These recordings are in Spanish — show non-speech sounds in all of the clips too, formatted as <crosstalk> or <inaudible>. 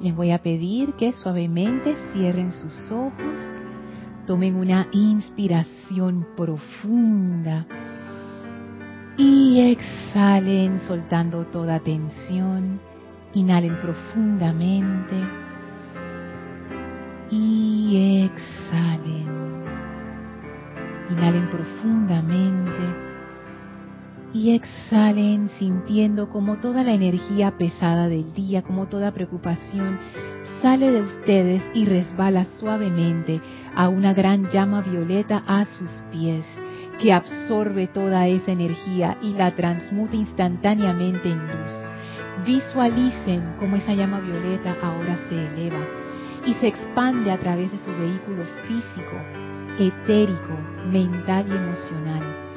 Les voy a pedir que suavemente cierren sus ojos, tomen una inspiración profunda y exhalen soltando toda tensión. Inhalen profundamente y exhalen. Inhalen profundamente y exhalen sintiendo como toda la energía pesada del día, como toda preocupación sale de ustedes y resbala suavemente a una gran llama violeta a sus pies, que absorbe toda esa energía y la transmuta instantáneamente en luz. Visualicen cómo esa llama violeta ahora se eleva y se expande a través de su vehículo físico, etérico, mental y emocional,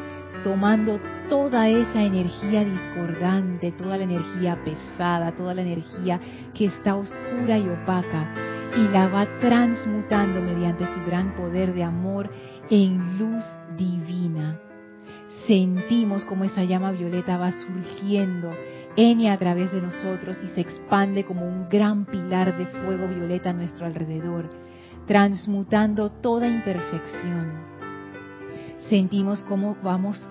tomando toda esa energía discordante, toda la energía pesada, toda la energía que está oscura y opaca, y la va transmutando mediante su gran poder de amor en luz divina. Sentimos como esa llama violeta va surgiendo en y a través de nosotros y se expande como un gran pilar de fuego violeta a nuestro alrededor, transmutando toda imperfección. Sentimos cómo vamos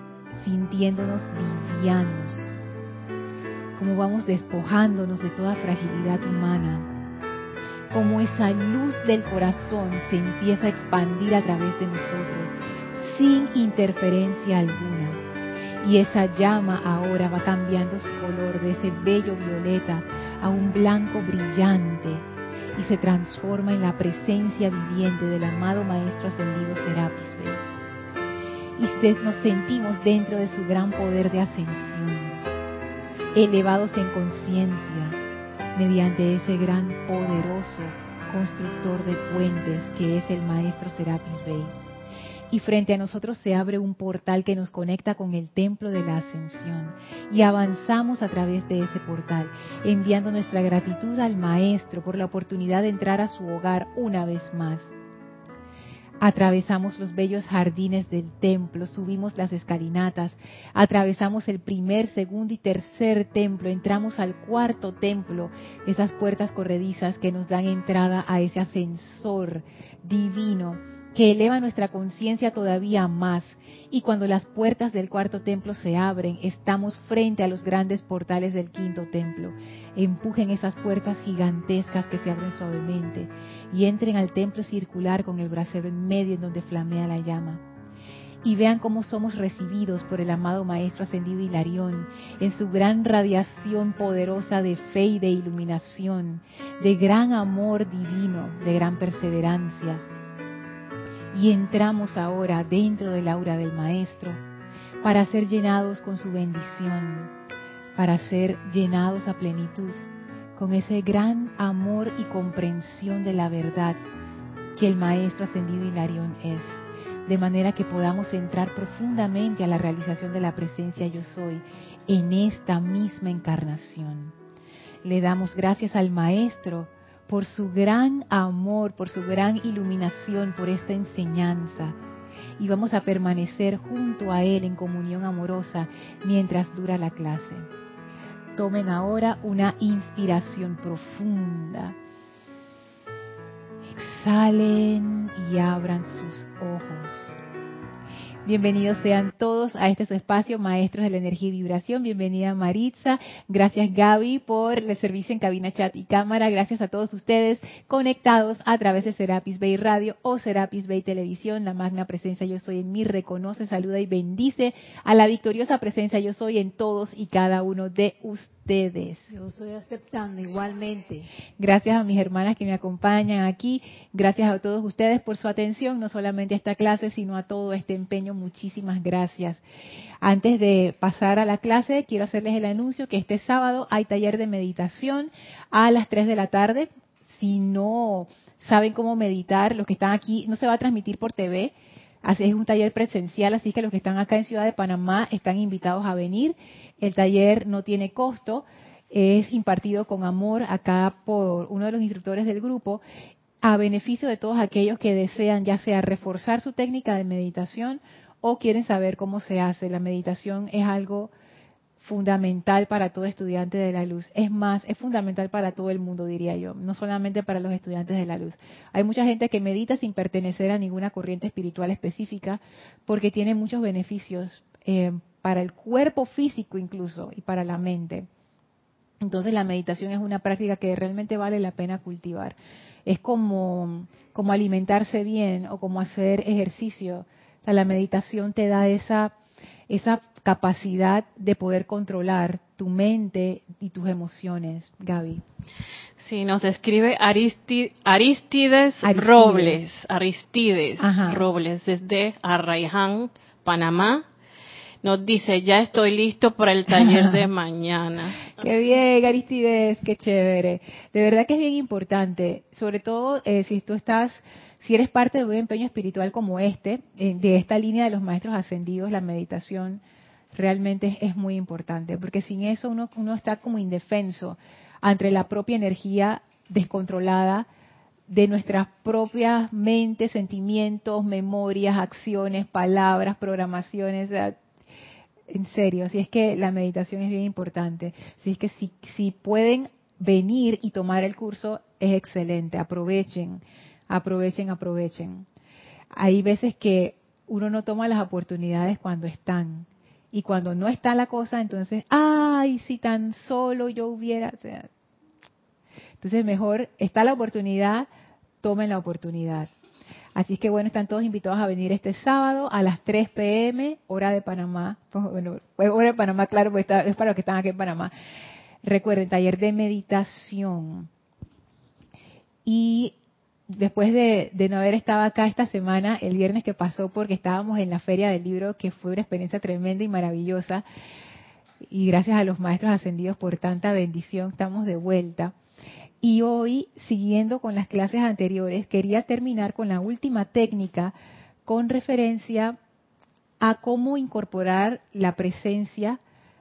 sintiéndonos livianos, como vamos despojándonos de toda fragilidad humana, como esa luz del corazón se empieza a expandir a través de nosotros sin interferencia alguna. Y esa llama ahora va cambiando su color de ese bello violeta a un blanco brillante y se transforma en la presencia viviente del amado Maestro Ascendido Serapis Bey y nos sentimos dentro de su gran poder de ascensión, elevados en conciencia mediante ese gran poderoso constructor de puentes que es el Maestro Serapis Bey. Y frente a nosotros se abre un portal que nos conecta con el templo de la ascensión. Y avanzamos a través de ese portal, enviando nuestra gratitud al Maestro por la oportunidad de entrar a su hogar una vez más Atravesamos los bellos jardines del templo, subimos las escalinatas, atravesamos el primer, segundo y tercer templo, entramos al cuarto templo, esas puertas corredizas que nos dan entrada a ese ascensor divino que eleva nuestra conciencia todavía más. Y cuando las puertas del cuarto templo se abren, estamos frente a los grandes portales del quinto templo. Empujen esas puertas gigantescas que se abren suavemente y entren al templo circular con el brasero en medio en donde flamea la llama. Y vean cómo somos recibidos por el amado Maestro Ascendido Hilarión en su gran radiación poderosa de fe y de iluminación, de gran amor divino, de gran perseverancia y entramos ahora dentro del aura del Maestro para ser llenados con su bendición, para ser llenados a plenitud con ese gran amor y comprensión de la verdad que el Maestro Ascendido Hilarión es, de manera que podamos entrar profundamente a la realización de la presencia yo soy en esta misma encarnación. Le damos gracias al Maestro por su gran amor, por su gran iluminación, por esta enseñanza. Y vamos a permanecer junto a Él en comunión amorosa mientras dura la clase. Tomen ahora una inspiración profunda. Exhalen y abran sus ojos. Bienvenidos sean todos a este su espacio, Maestros de la Energía y Vibración. Bienvenida Maritza. Gracias Gaby por el servicio en cabina, chat y cámara. Gracias a todos ustedes conectados a través de Serapis Bay Radio o Serapis Bay Televisión. La magna presencia Yo Soy en mí reconoce, saluda y bendice a la victoriosa presencia Yo Soy en todos y cada uno de ustedes ustedes. Yo estoy aceptando igualmente. Gracias a mis hermanas que me acompañan aquí. Gracias a todos ustedes por su atención, no solamente a esta clase, sino a todo este empeño. Muchísimas gracias. Antes de pasar a la clase, quiero hacerles el anuncio que este sábado hay taller de meditación a las 3 de la tarde. Si no saben cómo meditar, los que están aquí, no se va a transmitir por TV. Así es un taller presencial, así que los que están acá en Ciudad de Panamá están invitados a venir. El taller no tiene costo, es impartido con amor acá por uno de los instructores del grupo a beneficio de todos aquellos que desean ya sea reforzar su técnica de meditación o quieren saber cómo se hace. La meditación es algo fundamental para todo estudiante de la luz. Es más, es fundamental para todo el mundo, diría yo, no solamente para los estudiantes de la luz. Hay mucha gente que medita sin pertenecer a ninguna corriente espiritual específica porque tiene muchos beneficios eh, para el cuerpo físico incluso y para la mente. Entonces la meditación es una práctica que realmente vale la pena cultivar. Es como, como alimentarse bien o como hacer ejercicio. la meditación te da esa, esa capacidad de poder controlar tu mente y tus emociones, Gaby. Sí, nos escribe Aristides, Robles, Aristides Robles, desde Arraiján, Panamá. Nos dice, ya estoy listo para el taller de <laughs> mañana. qué bien, Aristides, qué chévere. De verdad que es bien importante, sobre todo eh, si tú estás si eres parte de un empeño espiritual como este, eh, de esta línea de los maestros ascendidos, la meditación realmente es, muy importante, porque sin eso uno, uno está como indefenso ante la propia energía descontrolada de nuestras propias mentes, sentimientos, memorias, acciones, palabras, programaciones. En serio, así es que la meditación es bien importante. Así es que si, si pueden venir y tomar el curso, es excelente. Aprovechen, aprovechen, aprovechen. Hay veces que uno no toma las oportunidades cuando están. Y cuando no está la cosa, entonces, ay, si tan solo yo hubiera... entonces mejor está la oportunidad, tomen la oportunidad. Así es que bueno, están todos invitados a venir este sábado a las 3 pm, hora de Panamá. Pues, bueno, hora de Panamá, claro, pues es para los que están aquí en Panamá. Recuerden, taller de meditación. Y después de, no haber estado acá esta semana, el viernes que pasó, porque estábamos en la feria del libro, que fue una experiencia tremenda y maravillosa, y gracias a los maestros ascendidos por tanta bendición, estamos de vuelta. Y hoy, siguiendo con las clases anteriores, quería terminar con la última técnica con referencia a cómo incorporar la presencia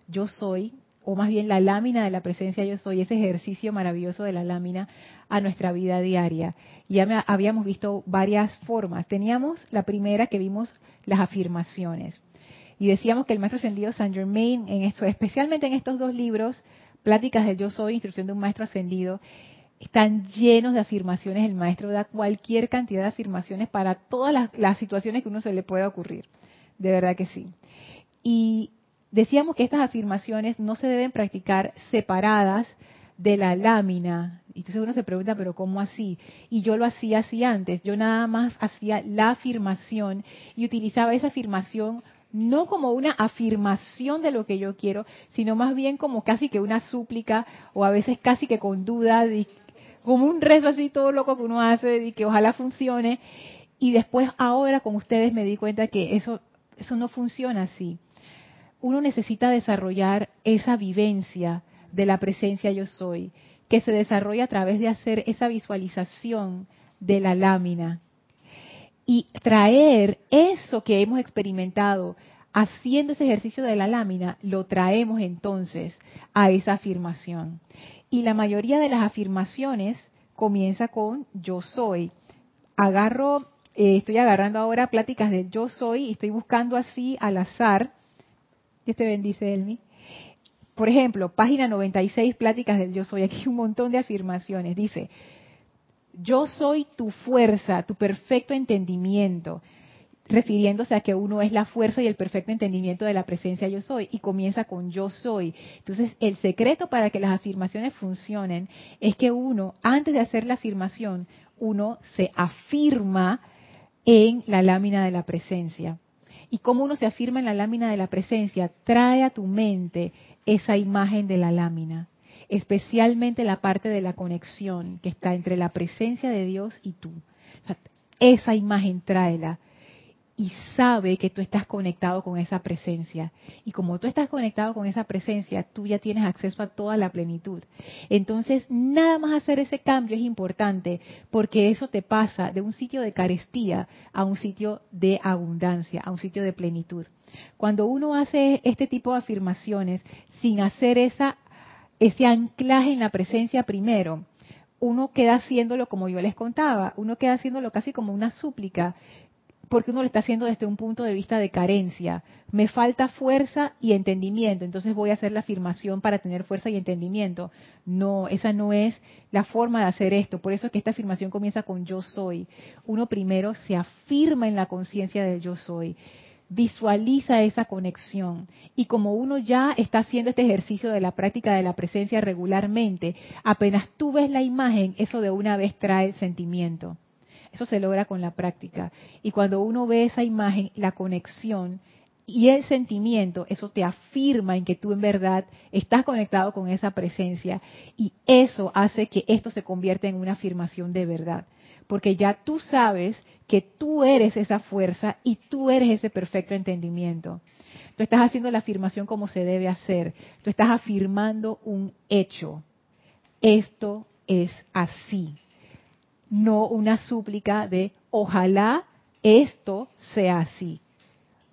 yo soy o más bien la lámina de la presencia yo soy, ese ejercicio maravilloso de la lámina a nuestra vida diaria. Ya habíamos visto varias formas. Teníamos la primera que vimos las afirmaciones. Y decíamos que el maestro ascendido Saint Germain, en esto, especialmente en estos dos libros, Pláticas del Yo Soy, Instrucción de un Maestro Ascendido, están llenos de afirmaciones. El maestro da cualquier cantidad de afirmaciones para todas las, las situaciones que uno se le pueda ocurrir. De verdad que sí. Y decíamos que estas afirmaciones no se deben practicar separadas de la lámina. Y entonces uno se pregunta, pero ¿cómo así? Y yo lo hacía así antes. Yo nada más hacía la afirmación y utilizaba esa afirmación no como una afirmación de lo que yo quiero, sino más bien como casi que una súplica o a veces casi que con duda, como un rezo así todo loco que uno hace y que ojalá funcione. Y después ahora con ustedes me di cuenta que eso, eso no funciona así uno necesita desarrollar esa vivencia de la presencia yo soy, que se desarrolla a través de hacer esa visualización de la lámina y traer eso que hemos experimentado haciendo ese ejercicio de la lámina, lo traemos entonces a esa afirmación. Y la mayoría de las afirmaciones comienza con yo soy. Agarro, eh, estoy agarrando ahora pláticas de yo soy y estoy buscando así al azar Te bendice, Elmi. Por ejemplo, página 96, pláticas del yo soy. Aquí un montón de afirmaciones. Dice, yo soy tu fuerza, tu perfecto entendimiento, refiriéndose a que uno es la fuerza y el perfecto entendimiento de la presencia yo soy, y comienza con yo soy. Entonces, el secreto para que las afirmaciones funcionen es que uno, antes de hacer la afirmación, uno se afirma en la lámina de la presencia y cómo uno se afirma en la lámina de la presencia, trae a tu mente esa imagen de la lámina, especialmente la parte de la conexión que está entre la presencia de Dios y tú. esa imagen tráela y sabe que tú estás conectado con esa presencia. Y como tú estás conectado con esa presencia, tú ya tienes acceso a toda la plenitud. Entonces, nada más hacer ese cambio es importante porque eso te pasa de un sitio de carestía a un sitio de abundancia, a un sitio de plenitud. Cuando uno hace este tipo de afirmaciones sin hacer esa, ese anclaje en la presencia primero, uno queda haciéndolo como yo les contaba, uno queda haciéndolo casi como una súplica, porque uno lo está haciendo desde un punto de vista de carencia. Me falta fuerza y entendimiento, entonces voy a hacer la afirmación para tener fuerza y entendimiento. No, esa no es la forma de hacer esto. Por eso es que esta afirmación comienza con yo soy. Uno primero se afirma en la conciencia del yo soy. Visualiza esa conexión. Y como uno ya está haciendo este ejercicio de la práctica de la presencia regularmente, apenas tú ves la imagen, eso de una vez trae sentimiento. Eso se logra con la práctica. Y cuando uno ve esa imagen, la conexión y el sentimiento, eso te afirma en que tú en verdad estás conectado con esa presencia y eso hace que esto se convierta en una afirmación de verdad. Porque ya tú sabes que tú eres esa fuerza y tú eres ese perfecto entendimiento. Tú estás haciendo la afirmación como se debe hacer. Tú estás afirmando un hecho. Esto es así no una súplica de ojalá esto sea así.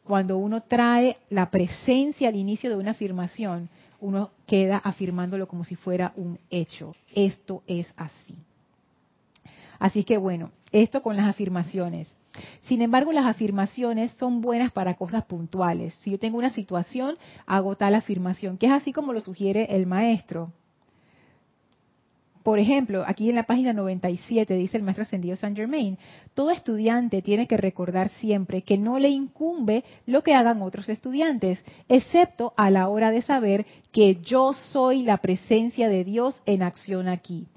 Cuando uno trae la presencia al inicio de una afirmación, uno queda afirmándolo como si fuera un hecho. Esto es así. Así que bueno, esto con las afirmaciones. Sin embargo, las afirmaciones son buenas para cosas puntuales. Si yo tengo una situación, hago tal afirmación, que es así como lo sugiere el maestro. Por ejemplo, aquí en la página 97 dice el maestro ascendido Saint Germain, todo estudiante tiene que recordar siempre que no le incumbe lo que hagan otros estudiantes, excepto a la hora de saber que yo soy la presencia de Dios en acción aquí.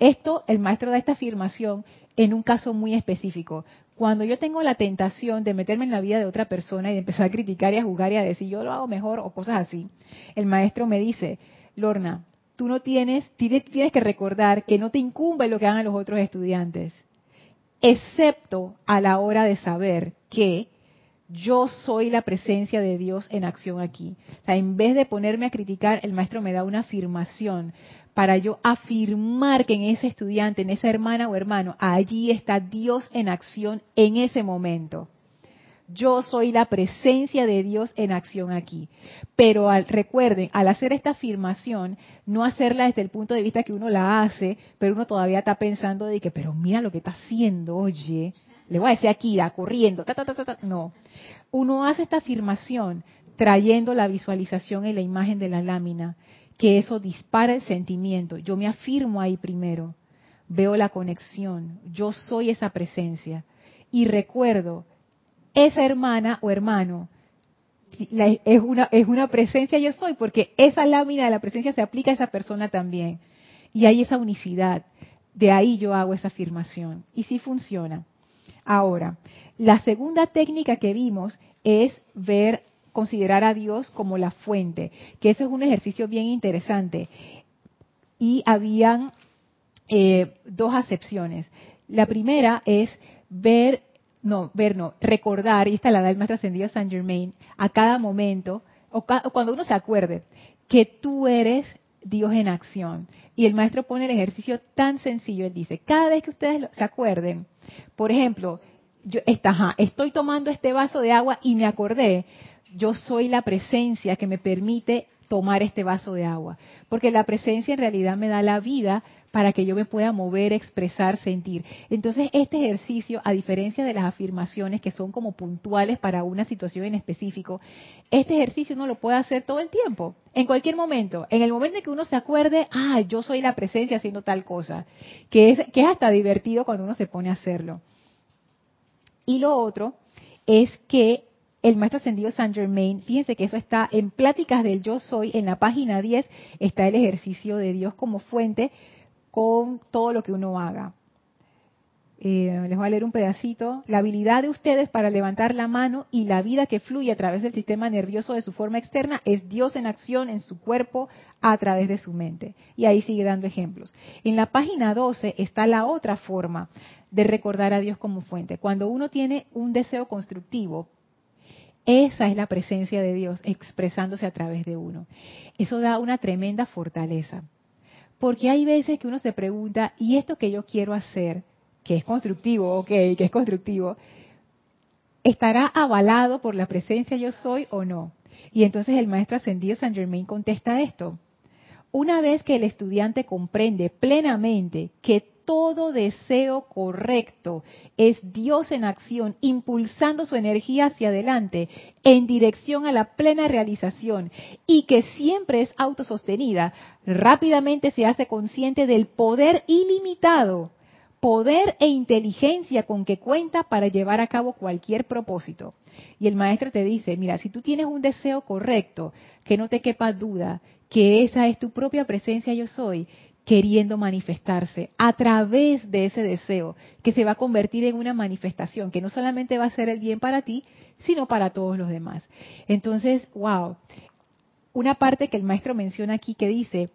Esto, el maestro da esta afirmación en un caso muy específico. Cuando yo tengo la tentación de meterme en la vida de otra persona y de empezar a criticar y a jugar y a decir yo lo hago mejor o cosas así, el maestro me dice, Lorna, tú no tienes, tienes, que recordar que no te incumbe lo que hagan los otros estudiantes, excepto a la hora de saber que yo soy la presencia de Dios en acción aquí. O sea, en vez de ponerme a criticar, el maestro me da una afirmación para yo afirmar que en ese estudiante, en esa hermana o hermano, allí está Dios en acción en ese momento yo soy la presencia de Dios en acción aquí. Pero recuerden, al hacer esta afirmación, no hacerla desde el punto de vista que uno la hace, pero uno todavía está pensando de que, pero mira lo que está haciendo, oye, le voy a decir aquí, corriendo, ta, ta, ta, ta, no. Uno hace esta afirmación trayendo la visualización en la imagen de la lámina, que eso dispara el sentimiento. Yo me afirmo ahí primero, veo la conexión, yo soy esa presencia. Y recuerdo esa hermana o hermano es, una, es una presencia yo soy, porque esa lámina de la presencia se aplica a esa persona también. Y hay esa unicidad. De ahí yo hago esa afirmación. Y sí funciona. Ahora, la segunda técnica que vimos es ver, considerar a Dios como la fuente, que eso es un ejercicio bien interesante. Y habían eh, dos acepciones. La primera es ver no, ver, no, recordar, y esta la da el maestro ascendido San Germain, a cada momento, o, cuando uno se acuerde, que tú eres Dios en acción. Y el maestro pone el ejercicio tan sencillo, él dice, cada vez que ustedes se acuerden, por ejemplo, yo está, estoy tomando este vaso de agua y me acordé, yo soy la presencia que me permite tomar este vaso de agua, porque la presencia en realidad me da la vida para que yo me pueda mover, expresar, sentir. Entonces, este ejercicio, a diferencia de las afirmaciones que son como puntuales para una situación en específico, este ejercicio uno lo puede hacer todo el tiempo, en cualquier momento. En el momento en que uno se acuerde, ah, yo soy la presencia haciendo tal cosa, que es, que es hasta divertido cuando uno se pone a hacerlo. Y lo otro es que el maestro ascendido Saint Germain, fíjense que eso está en Pláticas del Yo Soy, en la página 10 está el ejercicio de Dios como fuente con todo lo que uno haga. Eh, les voy a leer un pedacito. La habilidad de ustedes para levantar la mano y la vida que fluye a través del sistema nervioso de su forma externa es Dios en acción en su cuerpo a través de su mente. Y ahí sigue dando ejemplos. En la página 12 está la otra forma de recordar a Dios como fuente. Cuando uno tiene un deseo constructivo, esa es la presencia de Dios expresándose a través de uno. Eso da una tremenda fortaleza. Porque hay veces que uno se pregunta, ¿y esto que yo quiero hacer, que es constructivo, ok, que es constructivo, estará avalado por la presencia yo soy o no? Y entonces el maestro ascendido San Germain contesta esto. Una vez que el estudiante comprende plenamente que todo deseo correcto es Dios en acción, impulsando su energía hacia adelante en dirección a la plena realización y que siempre es autosostenida, rápidamente se hace consciente del poder ilimitado, poder e inteligencia con que cuenta para llevar a cabo cualquier propósito. Y el maestro te dice, mira, si tú tienes un deseo correcto, que no te quepa duda, que esa es tu propia presencia yo soy, queriendo manifestarse a través de ese deseo, que se va a convertir en una manifestación, que no solamente va a ser el bien para ti, sino para todos los demás. Entonces, wow, una parte que el maestro menciona aquí que dice,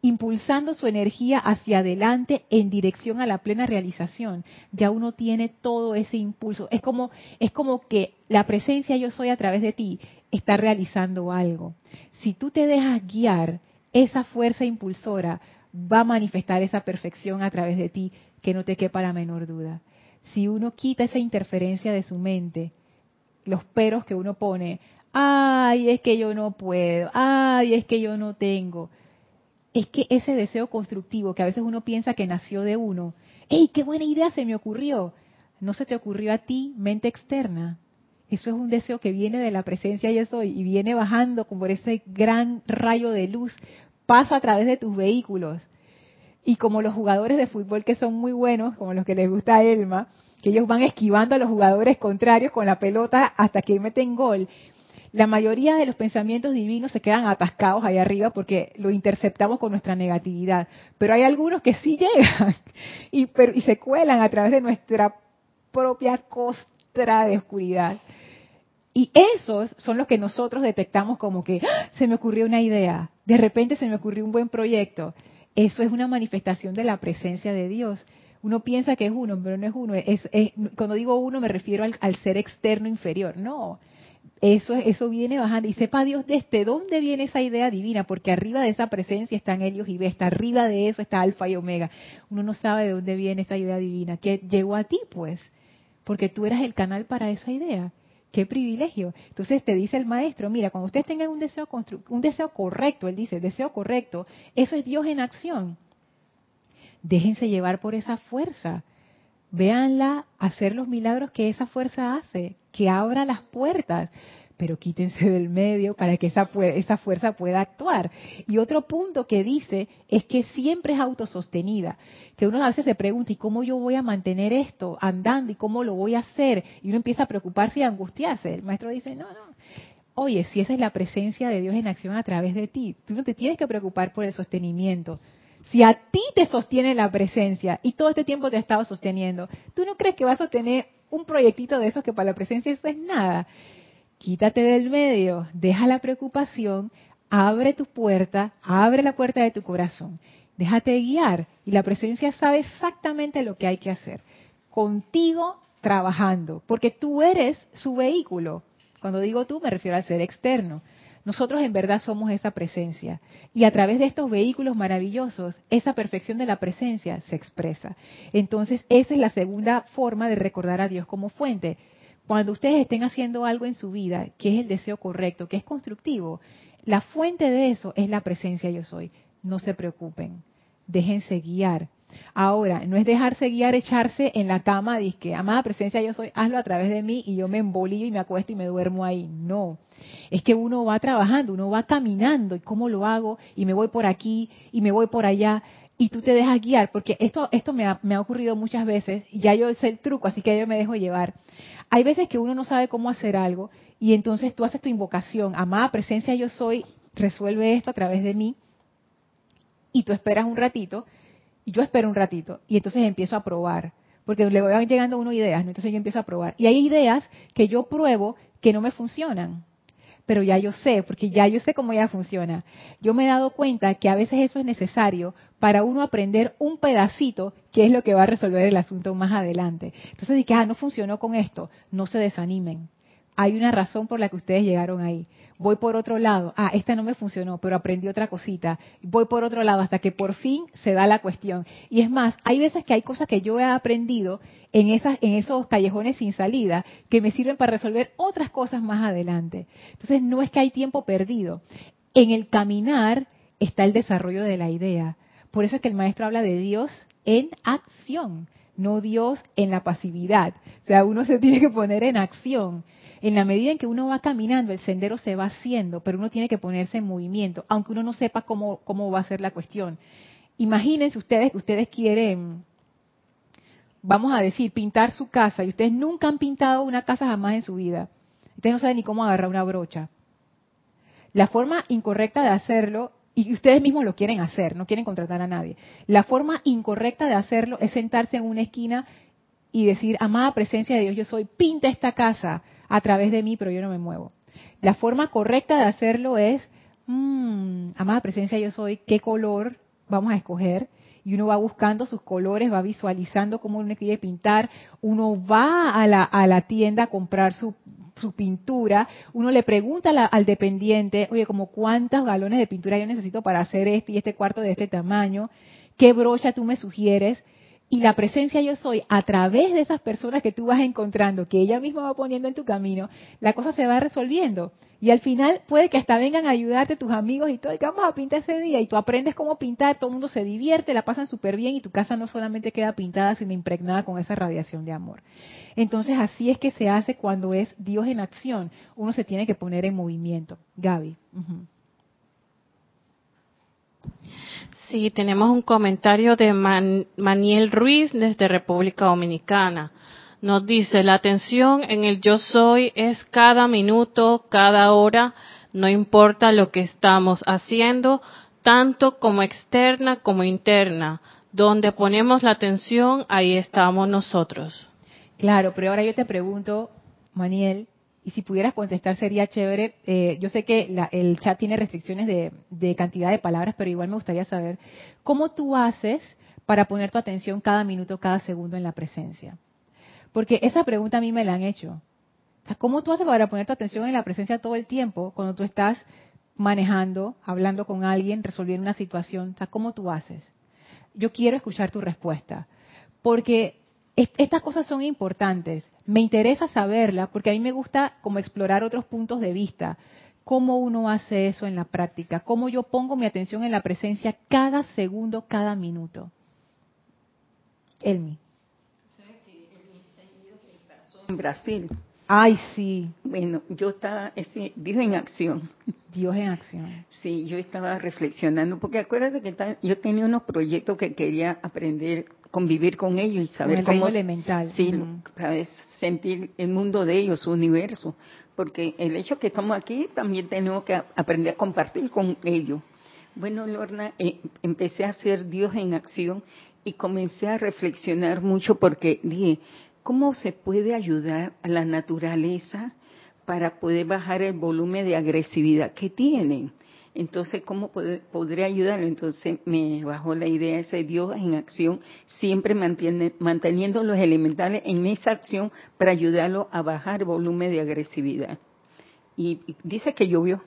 impulsando su energía hacia adelante en dirección a la plena realización, ya uno tiene todo ese impulso. Es como, es como que la presencia yo soy a través de ti está realizando algo. Si tú te dejas guiar, esa fuerza impulsora va a manifestar esa perfección a través de ti, que no te quepa la menor duda. Si uno quita esa interferencia de su mente, los peros que uno pone, ay, es que yo no puedo, ay, es que yo no tengo, es que ese deseo constructivo que a veces uno piensa que nació de uno, ¡hey, qué buena idea se me ocurrió! No se te ocurrió a ti, mente externa. Eso es un deseo que viene de la presencia yo soy y viene bajando como ese gran rayo de luz, pasa a través de tus vehículos. Y como los jugadores de fútbol que son muy buenos, como los que les gusta a Elma, que ellos van esquivando a los jugadores contrarios con la pelota hasta que meten gol la mayoría de los pensamientos divinos se quedan atascados ahí arriba porque lo interceptamos con nuestra negatividad. Pero hay algunos que sí llegan <laughs> y, y se cuelan a través de nuestra propia costra de oscuridad. Y esos son los que nosotros detectamos como que ¡Ah! se me ocurrió una idea, de repente se me ocurrió un buen proyecto. Eso es una manifestación de la presencia de Dios. Uno piensa que es uno, pero no es uno. Es, cuando digo uno me refiero al, ser externo inferior. No, eso, eso viene bajando. Y sepa Dios desde dónde viene esa idea divina, porque arriba de esa presencia están Helios y Vesta, arriba de eso está Alfa y Omega. Uno no sabe de dónde viene esa idea divina, que llegó a ti, pues, porque tú eras el canal para esa idea. Qué privilegio. Entonces te dice el maestro, mira, cuando ustedes tengan un deseo, un deseo correcto, él dice, deseo correcto, eso es Dios en acción. Déjense llevar por esa fuerza. Véanla hacer los milagros que esa fuerza hace que abra las puertas, pero quítense del medio para que esa, esa fuerza pueda actuar. Y otro punto que dice es que siempre es autosostenida, que uno a veces se pregunta, ¿y cómo yo voy a mantener esto andando? ¿Y cómo lo voy a hacer? Y uno empieza a preocuparse y a angustiarse. El maestro dice, no, no. Oye, si esa es la presencia de Dios en acción a través de ti, tú no te tienes que preocupar por el sostenimiento. Si a ti te sostiene la presencia y todo este tiempo te ha estado sosteniendo, ¿tú no crees que vas a sostener un proyectito de esos que para la presencia eso es nada. Quítate del medio, deja la preocupación, abre tu puerta, abre la puerta de tu corazón, déjate guiar y la presencia sabe exactamente lo que hay que hacer. Contigo trabajando, porque tú eres su vehículo. Cuando digo tú me refiero al ser externo. Nosotros en verdad somos esa presencia. Y a través de estos vehículos maravillosos, esa perfección de la presencia se expresa. Entonces, esa es la segunda forma de recordar a Dios como fuente. Cuando ustedes estén haciendo algo en su vida, que es el deseo correcto, que es constructivo, la fuente de eso es la presencia yo soy. No se preocupen, déjense guiar Ahora, no es dejarse guiar, echarse en la cama, que amada presencia yo soy, hazlo a través de mí y yo me embolillo y me acuesto y me duermo ahí. No, es que uno va trabajando, uno va caminando y cómo lo hago y me voy por aquí y me voy por allá y tú te dejas guiar, porque esto, esto me ha, me ha ocurrido muchas veces, y ya yo sé el truco, así que yo me dejo llevar. Hay veces que uno no sabe cómo hacer algo y entonces tú haces tu invocación, amada presencia yo soy, resuelve esto a través de mí. Y tú esperas un ratito y yo espero un ratito y entonces empiezo a probar, porque le van llegando a uno ideas, entonces yo empiezo a probar. Y hay ideas que yo pruebo que no me funcionan, pero ya yo sé, porque ya yo sé cómo ya funciona. Yo me he dado cuenta que a veces eso es necesario para uno aprender un pedacito que es lo que va a resolver el asunto más adelante. Entonces dije, ah, no funcionó con esto, no se desanimen hay una razón por la que ustedes llegaron ahí. Voy por otro lado, ah, esta no me funcionó, pero aprendí otra cosita. Voy por otro lado hasta que por fin se da la cuestión. Y es más, hay veces que hay cosas que yo he aprendido en, esas, en esos callejones sin salida que me sirven para resolver otras cosas más adelante. Entonces no es que hay tiempo perdido. En el caminar está el desarrollo de la idea. Por eso es que el maestro habla de Dios en acción, no Dios en la pasividad. O sea, uno se tiene que poner en acción. En la medida en que uno va caminando, el sendero se va haciendo, pero uno tiene que ponerse en movimiento, aunque uno no sepa cómo, cómo va a ser la cuestión. Imagínense ustedes que ustedes quieren, vamos a decir, pintar su casa y ustedes nunca han pintado una casa jamás en su vida. Ustedes no saben ni cómo agarrar una brocha. La forma incorrecta de hacerlo, y ustedes mismos lo quieren hacer, no quieren contratar a nadie. La forma incorrecta de hacerlo es sentarse en una esquina y decir, amada presencia de Dios, yo soy, pinta esta casa a través de mí, pero yo no me muevo. La forma correcta de hacerlo es, mmm, amada presencia yo soy, ¿qué color vamos a escoger? y uno va buscando sus colores, va visualizando cómo uno quiere pintar, uno va a la, a la tienda a comprar su, su pintura, uno le pregunta al dependiente, oye, como cuántos galones de pintura yo necesito para hacer este y este cuarto de este tamaño, qué brocha tú me sugieres, y la presencia yo soy a través de esas personas que tú vas encontrando, que ella misma va poniendo en tu camino, la cosa se va resolviendo. Y al final puede que hasta vengan a ayudarte tus amigos y todo, y que vamos a pintar ese día, y tú aprendes cómo pintar, todo el mundo se divierte, la pasan súper bien y tu casa no solamente queda pintada, sino impregnada con esa radiación de amor. Entonces así es que se hace cuando es Dios en acción, uno se tiene que poner en movimiento. Gaby. Sí, tenemos un comentario de Maniel Ruiz desde República Dominicana. Nos dice, la atención en el yo soy es cada minuto, cada hora, no importa lo que estamos haciendo, tanto como externa como interna. Donde ponemos la atención, ahí estamos nosotros. Claro, pero ahora yo te pregunto, Maniel, y si pudieras contestar sería chévere. Eh, yo sé que el chat tiene restricciones de, cantidad de palabras, pero igual me gustaría saber cómo tú haces para poner tu atención cada minuto, cada segundo en la presencia. Porque esa pregunta a mí me la han hecho. ¿Cómo tú haces para poner tu atención en la presencia todo el tiempo cuando tú estás manejando, hablando con alguien, resolviendo una situación? ¿Cómo tú haces? Yo quiero escuchar tu respuesta. Porque estas cosas son importantes. Me interesa saberla porque a mí me gusta como explorar otros puntos de vista. ¿Cómo uno hace eso en la práctica? ¿Cómo yo pongo mi atención en la presencia cada segundo, cada minuto? Elmi. En Brasil. Ay, sí. Bueno, yo estaba, ese, Dios en acción. Dios en acción. Sí, yo estaba reflexionando, porque acuérdate que yo tenía unos proyectos que quería aprender convivir con ellos y saber cómo elemental. Sí, sentir el mundo de ellos, su universo, porque el hecho que estamos aquí también tenemos que aprender a compartir con ellos. Bueno, Lorna, eh, empecé a hacer Dios en acción y comencé a reflexionar mucho porque dije, ¿cómo se puede ayudar a la naturaleza para poder bajar el volumen de agresividad que tienen? Entonces, ¿cómo podría ayudarlo? Entonces me bajó la idea ese Dios en acción, siempre mantiene, manteniendo los elementales en esa acción para ayudarlo a bajar volumen de agresividad. Y, dice que llovió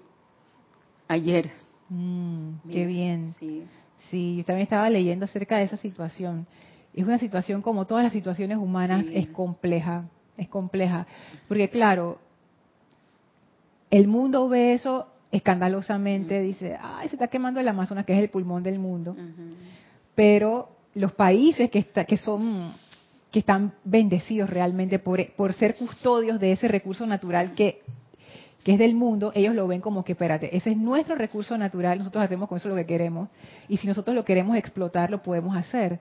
ayer. Mm, qué bien. Sí. sí, yo también estaba leyendo acerca de esa situación. Es una situación como todas las situaciones humanas, es compleja, es compleja. Porque claro, el mundo ve eso escandalosamente dice, ay, se está quemando el Amazonas, que es el pulmón del mundo. Pero los países que, que son que están bendecidos realmente por, por ser custodios de ese recurso natural que, que es del mundo, ellos lo ven como que, espérate, ese es nuestro recurso natural, nosotros hacemos con eso lo que queremos, y si nosotros lo queremos explotar, lo podemos hacer.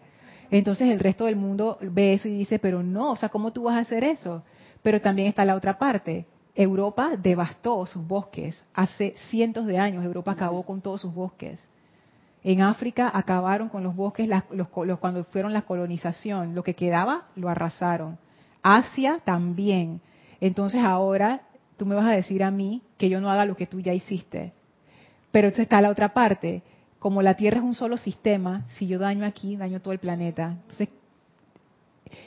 Entonces el resto del mundo ve eso y dice, pero no, o sea, ¿cómo tú vas a hacer eso? Pero también está la otra parte, Europa devastó sus bosques. Hace cientos de años Europa acabó con todos sus bosques. En África acabaron con los bosques cuando fueron la colonización. Lo que quedaba lo arrasaron. Asia también. Entonces ahora tú me vas a decir a mí que yo no haga lo que tú ya hiciste. Pero entonces está la otra parte. Como la Tierra es un solo sistema, si yo daño aquí, daño todo el planeta.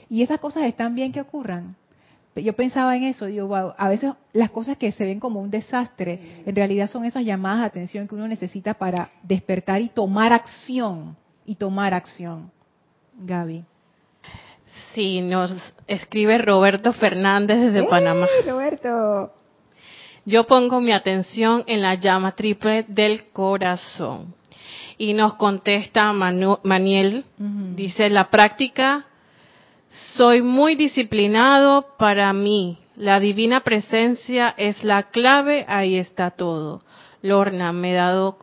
y esas cosas están bien que ocurran yo pensaba en eso, digo, a veces las cosas que se ven como un desastre, en realidad son esas llamadas de atención que uno necesita para despertar y tomar acción, y tomar acción. Gaby. Sí, nos escribe Roberto Fernández desde ¡Eh, Panamá. Roberto. Yo pongo mi atención en la llama triple del corazón. Y nos contesta Maniel, dice, la práctica, soy muy disciplinado para mí. La divina presencia es la clave, ahí está todo. Lorna, me he dado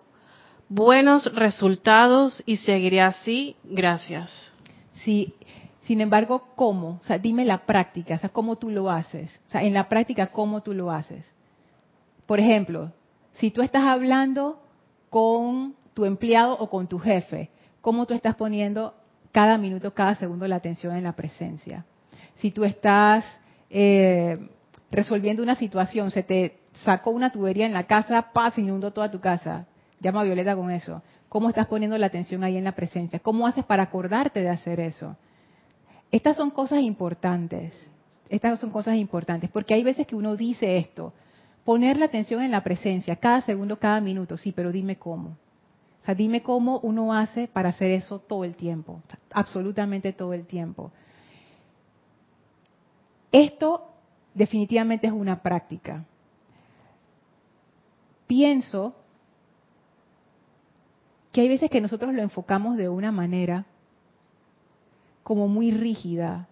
buenos resultados y seguiré así, gracias. Sí, sin embargo, ¿cómo? O sea, dime la práctica, o sea, ¿cómo tú lo haces? O sea, en la práctica, ¿cómo tú lo haces? Por ejemplo, si tú estás hablando con tu empleado o con tu jefe, ¿cómo tú estás poniendo cada minuto, cada segundo la atención en la presencia? Si tú estás eh, resolviendo una situación, se te sacó una tubería en la casa, pasa, inundó toda tu casa, llama a Violeta con eso. ¿Cómo estás poniendo la atención ahí en la presencia? ¿Cómo haces para acordarte de hacer eso? Estas son cosas importantes. Estas son cosas importantes, porque hay veces que uno dice esto, poner la atención en la presencia, cada segundo, cada minuto, sí, pero dime cómo. O sea, dime cómo uno hace para hacer eso todo el tiempo, absolutamente todo el tiempo. Esto definitivamente es una práctica. Pienso que hay veces que nosotros lo enfocamos de una manera como muy rígida,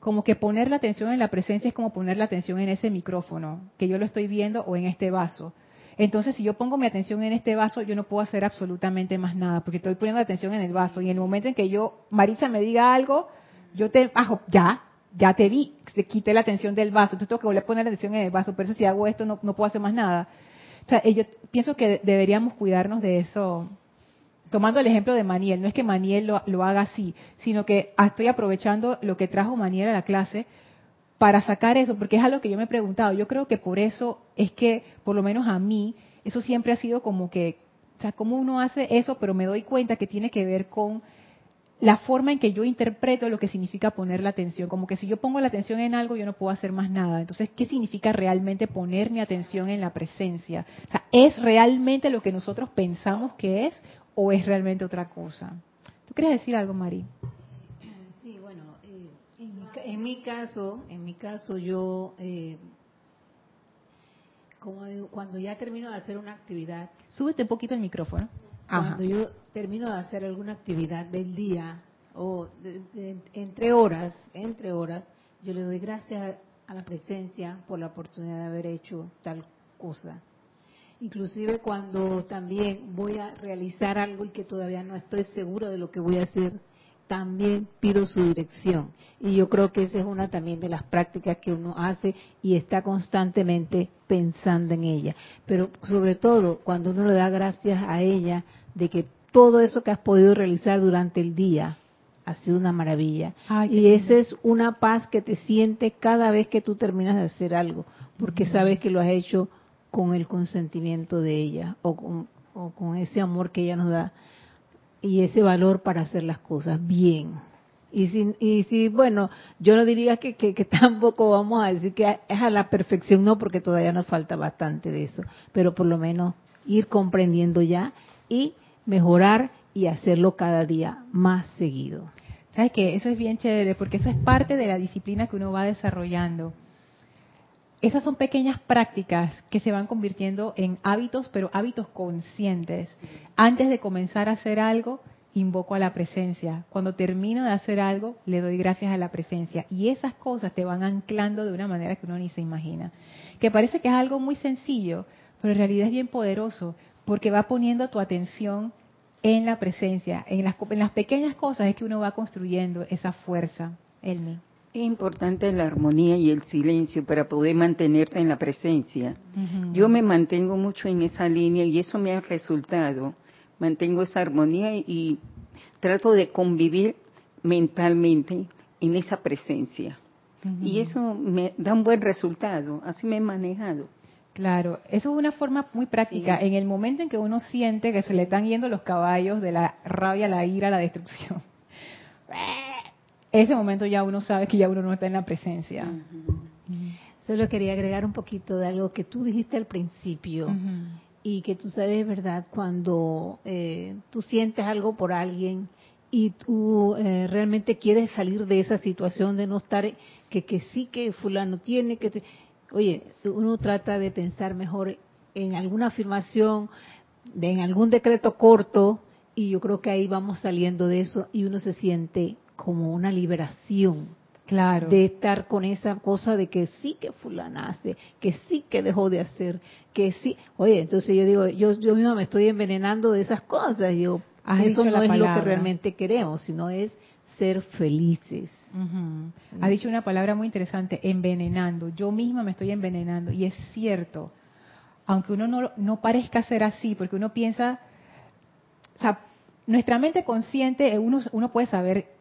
como que poner la atención en la presencia es como poner la atención en ese micrófono, que yo lo estoy viendo, o en este vaso. Entonces, si yo pongo mi atención en este vaso, yo no puedo hacer absolutamente más nada, porque estoy poniendo atención en el vaso. Y en el momento en que yo, Marisa, me diga algo, yo te bajo, ya, ya te vi, te quité la atención del vaso, entonces tengo que volver a poner atención en el vaso, pero eso si hago esto no, no puedo hacer más nada. O sea, yo pienso que deberíamos cuidarnos de eso tomando el ejemplo de Maniel, no es que Maniel lo, haga así, sino que estoy aprovechando lo que trajo Maniel a la clase para sacar eso, porque es algo que yo me he preguntado. Yo creo que por eso es que, por lo menos a mí, eso siempre ha sido como que, o sea, cómo uno hace eso, pero me doy cuenta que tiene que ver con la forma en que yo interpreto lo que significa poner la atención. Como que si yo pongo la atención en algo, yo no puedo hacer más nada. Entonces, ¿qué significa realmente poner mi atención en la presencia? O sea, ¿es realmente lo que nosotros pensamos que es o es realmente otra cosa. ¿Tú quieres decir algo, Mari? En, mi, caso, en mi caso yo, eh, como cuando ya termino de hacer una actividad, súbete un poquito el micrófono. Cuando yo termino de hacer alguna actividad del día o entre horas, entre horas, yo le doy gracias a la presencia por la oportunidad de haber hecho tal cosa inclusive cuando también voy a realizar algo y que todavía no estoy seguro de lo que voy a hacer, también pido su dirección. Y yo creo que esa es una también de las prácticas que uno hace y está constantemente pensando en ella. Pero sobre todo cuando uno le da gracias a ella de que todo eso que has podido realizar durante el día ha sido una maravilla. y esa es una paz que te siente cada vez que tú terminas de hacer algo, porque sabes que lo has hecho con el consentimiento de ella o con, ese amor que ella nos da y ese valor para hacer las cosas bien. Y si, y si bueno, yo no diría que, que, <laughs> tampoco vamos a decir que es a la perfección, no, porque todavía nos falta bastante de eso, pero por lo menos ir comprendiendo ya y mejorar y hacerlo cada día más seguido. ¿Sabes qué? Eso es bien chévere, porque eso es parte de la disciplina que uno va desarrollando esas son pequeñas prácticas que se van convirtiendo en hábitos, pero hábitos conscientes. Antes de comenzar a hacer algo, invoco a la presencia. Cuando termino de hacer algo, le doy gracias a la presencia. Y esas cosas te van anclando de una manera que uno ni se imagina. Que parece que es algo muy sencillo, pero en realidad es bien poderoso, porque va poniendo tu atención en la presencia. En las, en las pequeñas cosas es que uno va construyendo esa fuerza. Elmi. Es importante la armonía y el silencio para poder mantenerte en la presencia. Yo me mantengo mucho en esa línea y eso me ha resultado. Mantengo esa armonía y trato de convivir mentalmente en esa presencia. Y eso me da un buen resultado. Así me he manejado. Claro, eso es una forma muy práctica. En el momento en que uno siente que se le están yendo los caballos de la rabia, la ira, la destrucción <laughs> ese momento ya uno sabe que ya uno no está en la presencia. Solo quería agregar un poquito de algo que tú dijiste al principio y que tú sabes, ¿verdad? Cuando eh, tú sientes algo por alguien y tú eh, realmente quieres salir de esa situación de no estar, que, que sí que fulano tiene, que... oye, uno trata de pensar mejor en alguna afirmación de en algún decreto corto y yo creo que ahí vamos saliendo de eso y uno se siente como una liberación. Claro. De estar con esa cosa de que sí que fulana hace, que sí que dejó de hacer, que sí. Oye, entonces yo digo, yo, yo misma me estoy envenenando de esas cosas. Yo, eso no es lo que realmente queremos, sino es ser felices. Ha dicho una palabra muy interesante, envenenando. Yo misma me estoy envenenando. Y es cierto, aunque uno no, no parezca ser así, porque uno piensa, o sea, nuestra mente consciente, uno, uno puede saber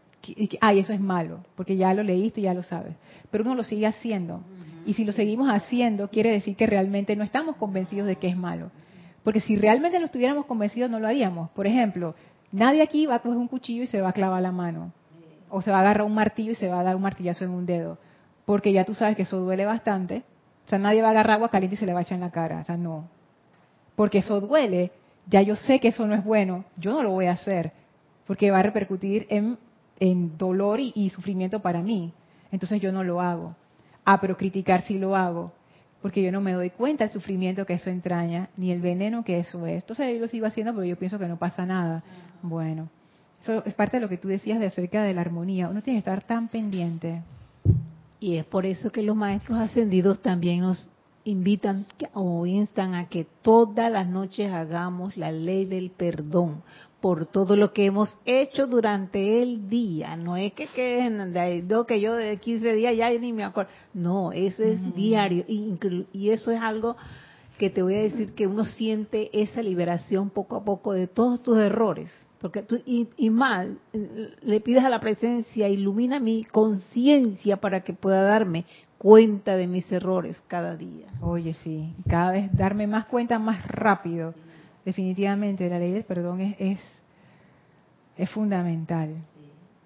ay, eso es malo, porque ya lo leíste y ya lo sabes. Pero uno lo sigue haciendo. Y si lo seguimos haciendo, quiere decir que realmente no estamos convencidos de que es malo. Porque si realmente lo estuviéramos convencidos, no lo haríamos. Por ejemplo, nadie aquí va a coger un cuchillo y se va a clavar la mano. O se va a agarrar un martillo y se va a dar un martillazo en un dedo. Porque ya tú sabes que eso duele bastante. O sea, nadie va a agarrar agua caliente y se le va a echar en la cara. O sea, no. Porque eso duele ya yo sé que eso no es bueno, yo no lo voy a hacer, porque va a repercutir en, dolor y, sufrimiento para mí. Entonces yo no lo hago. Ah, pero criticar sí lo hago, porque yo no me doy cuenta del sufrimiento que eso entraña, ni el veneno que eso es. Entonces yo lo sigo haciendo, pero yo pienso que no pasa nada. Bueno, eso es parte de lo que tú decías de acerca de la armonía. Uno tiene que estar tan pendiente. Y es por eso que los maestros ascendidos también nos invitan o instan a que todas las noches hagamos la ley del perdón por todo lo que hemos hecho durante el día. No es que queden que yo de 15 días ya ni me acuerdo. No, eso es diario. Y, y eso es algo que te voy a decir que uno siente esa liberación poco a poco de todos tus errores. Porque tú, y, y más, le pides a la presencia, ilumina mi conciencia para que pueda darme cuenta de mis errores cada día. Oye, sí, cada vez darme más cuenta más rápido. Definitivamente la ley del perdón es, es, fundamental.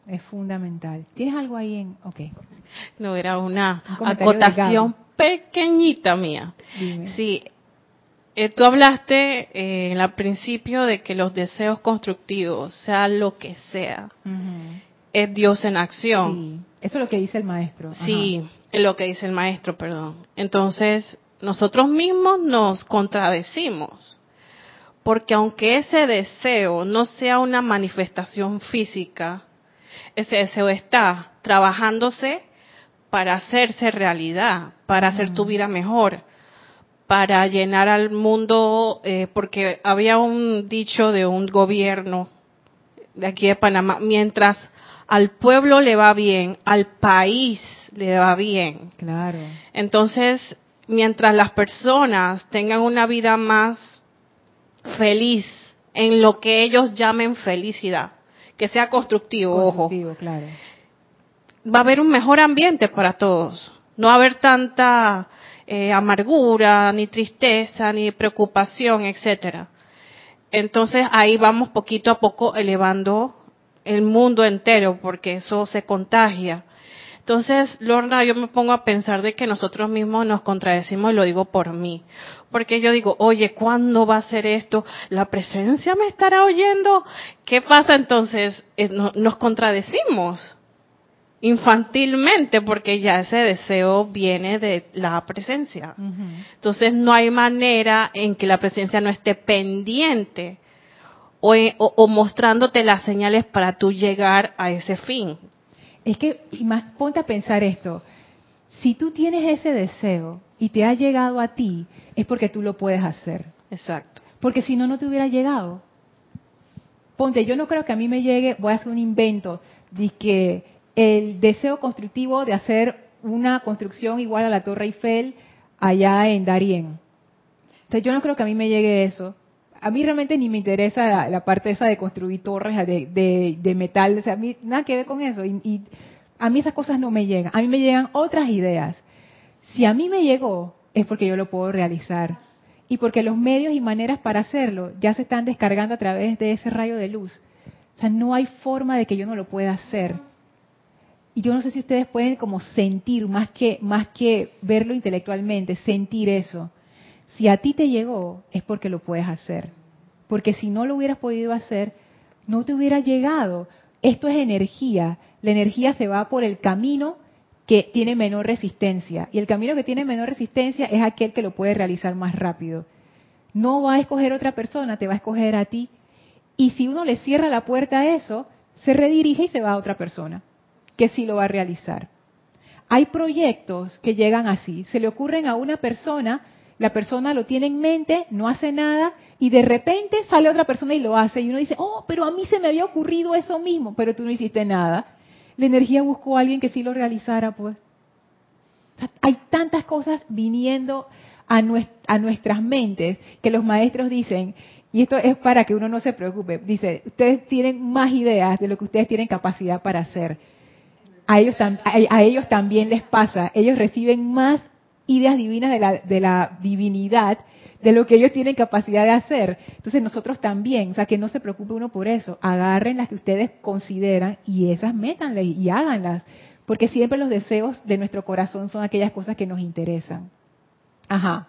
Es fundamental. ¿Tienes algo ahí en...? Ok. No, era una acotación pequeñita mía. Sí, eh, tú hablaste eh, en el principio de que los deseos constructivos, sea lo que sea, es Dios en acción. Sí, eso es lo que dice el maestro. Sí, es lo que dice el maestro, perdón. Entonces, nosotros mismos nos contradecimos, porque aunque ese deseo no sea una manifestación física, ese deseo está trabajándose para hacerse realidad, para hacer tu vida mejor para llenar al mundo, eh, porque había un dicho de un gobierno de aquí de Panamá, mientras al pueblo le va bien, al país le va bien. Claro. Entonces, mientras las personas tengan una vida más feliz en lo que ellos llamen felicidad, que sea constructivo, constructivo claro. va a haber un mejor ambiente para todos. No va a haber tanta eh, amargura, ni tristeza, ni preocupación, etcétera. Entonces ahí vamos poquito a poco elevando el mundo entero, porque eso se contagia. Entonces, Lorna, yo me pongo a pensar de que nosotros mismos nos contradecimos y lo digo por mí. Porque yo digo, oye, ¿cuándo va a ser esto? ¿La presencia me estará oyendo? ¿Qué pasa entonces? Nos contradecimos infantilmente porque ya ese deseo viene de la presencia. Entonces no hay manera en que la presencia no esté pendiente o, mostrándote las señales para tú llegar a ese fin. Es que, ponte a pensar esto, si tú tienes ese deseo y te ha llegado a ti, es porque tú lo puedes hacer. Exacto. Porque si no, no te hubiera llegado. Ponte, yo no creo que a mí me llegue, voy a hacer un invento, de que el deseo constructivo de hacer una construcción igual a la Torre Eiffel allá en Darien. O yo no creo que a mí me llegue eso. A mí realmente ni me interesa la, parte esa de construir torres de, metal. O sea, a mí nada que ver con eso. Y, a mí esas cosas no me llegan. A mí me llegan otras ideas. Si a mí me llegó, es porque yo lo puedo realizar. Y porque los medios y maneras para hacerlo ya se están descargando a través de ese rayo de luz. O sea, no hay forma de que yo no lo pueda hacer. Y yo no sé si ustedes pueden como sentir más que más que verlo intelectualmente, sentir eso. Si a ti te llegó es porque lo puedes hacer. Porque si no lo hubieras podido hacer, no te hubiera llegado. Esto es energía. La energía se va por el camino que tiene menor resistencia. Y el camino que tiene menor resistencia es aquel que lo puede realizar más rápido. No va a escoger otra persona, te va a escoger a ti. Y si uno le cierra la puerta a eso, se redirige y se va a otra persona, que sí lo va a realizar. Hay proyectos que llegan así, se le ocurren a una persona, la persona lo tiene en mente, no hace nada, y de repente sale otra persona y lo hace, y uno dice, oh, pero a mí se me había ocurrido eso mismo, pero tú no hiciste nada. La energía buscó a alguien que sí lo realizara, pues. Hay tantas cosas viniendo a, nuestras mentes que los maestros dicen, y esto es para que uno no se preocupe. Dice, ustedes tienen más ideas de lo que ustedes tienen capacidad para hacer. A ellos, a ellos también les pasa. Ellos reciben más ideas divinas de la, de la divinidad de lo que ellos tienen capacidad de hacer. Entonces nosotros también, o sea, que no se preocupe uno por eso. Agarren las que ustedes consideran y esas métanle y háganlas. Porque siempre los deseos de nuestro corazón son aquellas cosas que nos interesan. Ajá.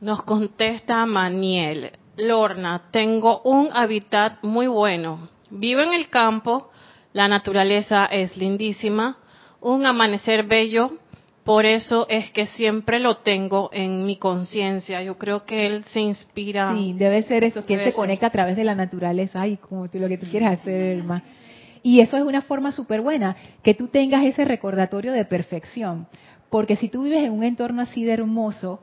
Nos contesta Maniel. Lorna, tengo un hábitat muy bueno. Vivo en el campo, la naturaleza es lindísima, un amanecer bello, por eso es que siempre lo tengo en mi conciencia. Yo creo que él se inspira. Sí, debe ser eso, que él se conecta a través de la naturaleza. Ay, como tú, lo que tú quieras hacer, más. Y eso es una forma súper buena, que tú tengas ese recordatorio de perfección. Porque si tú vives en un entorno así de hermoso,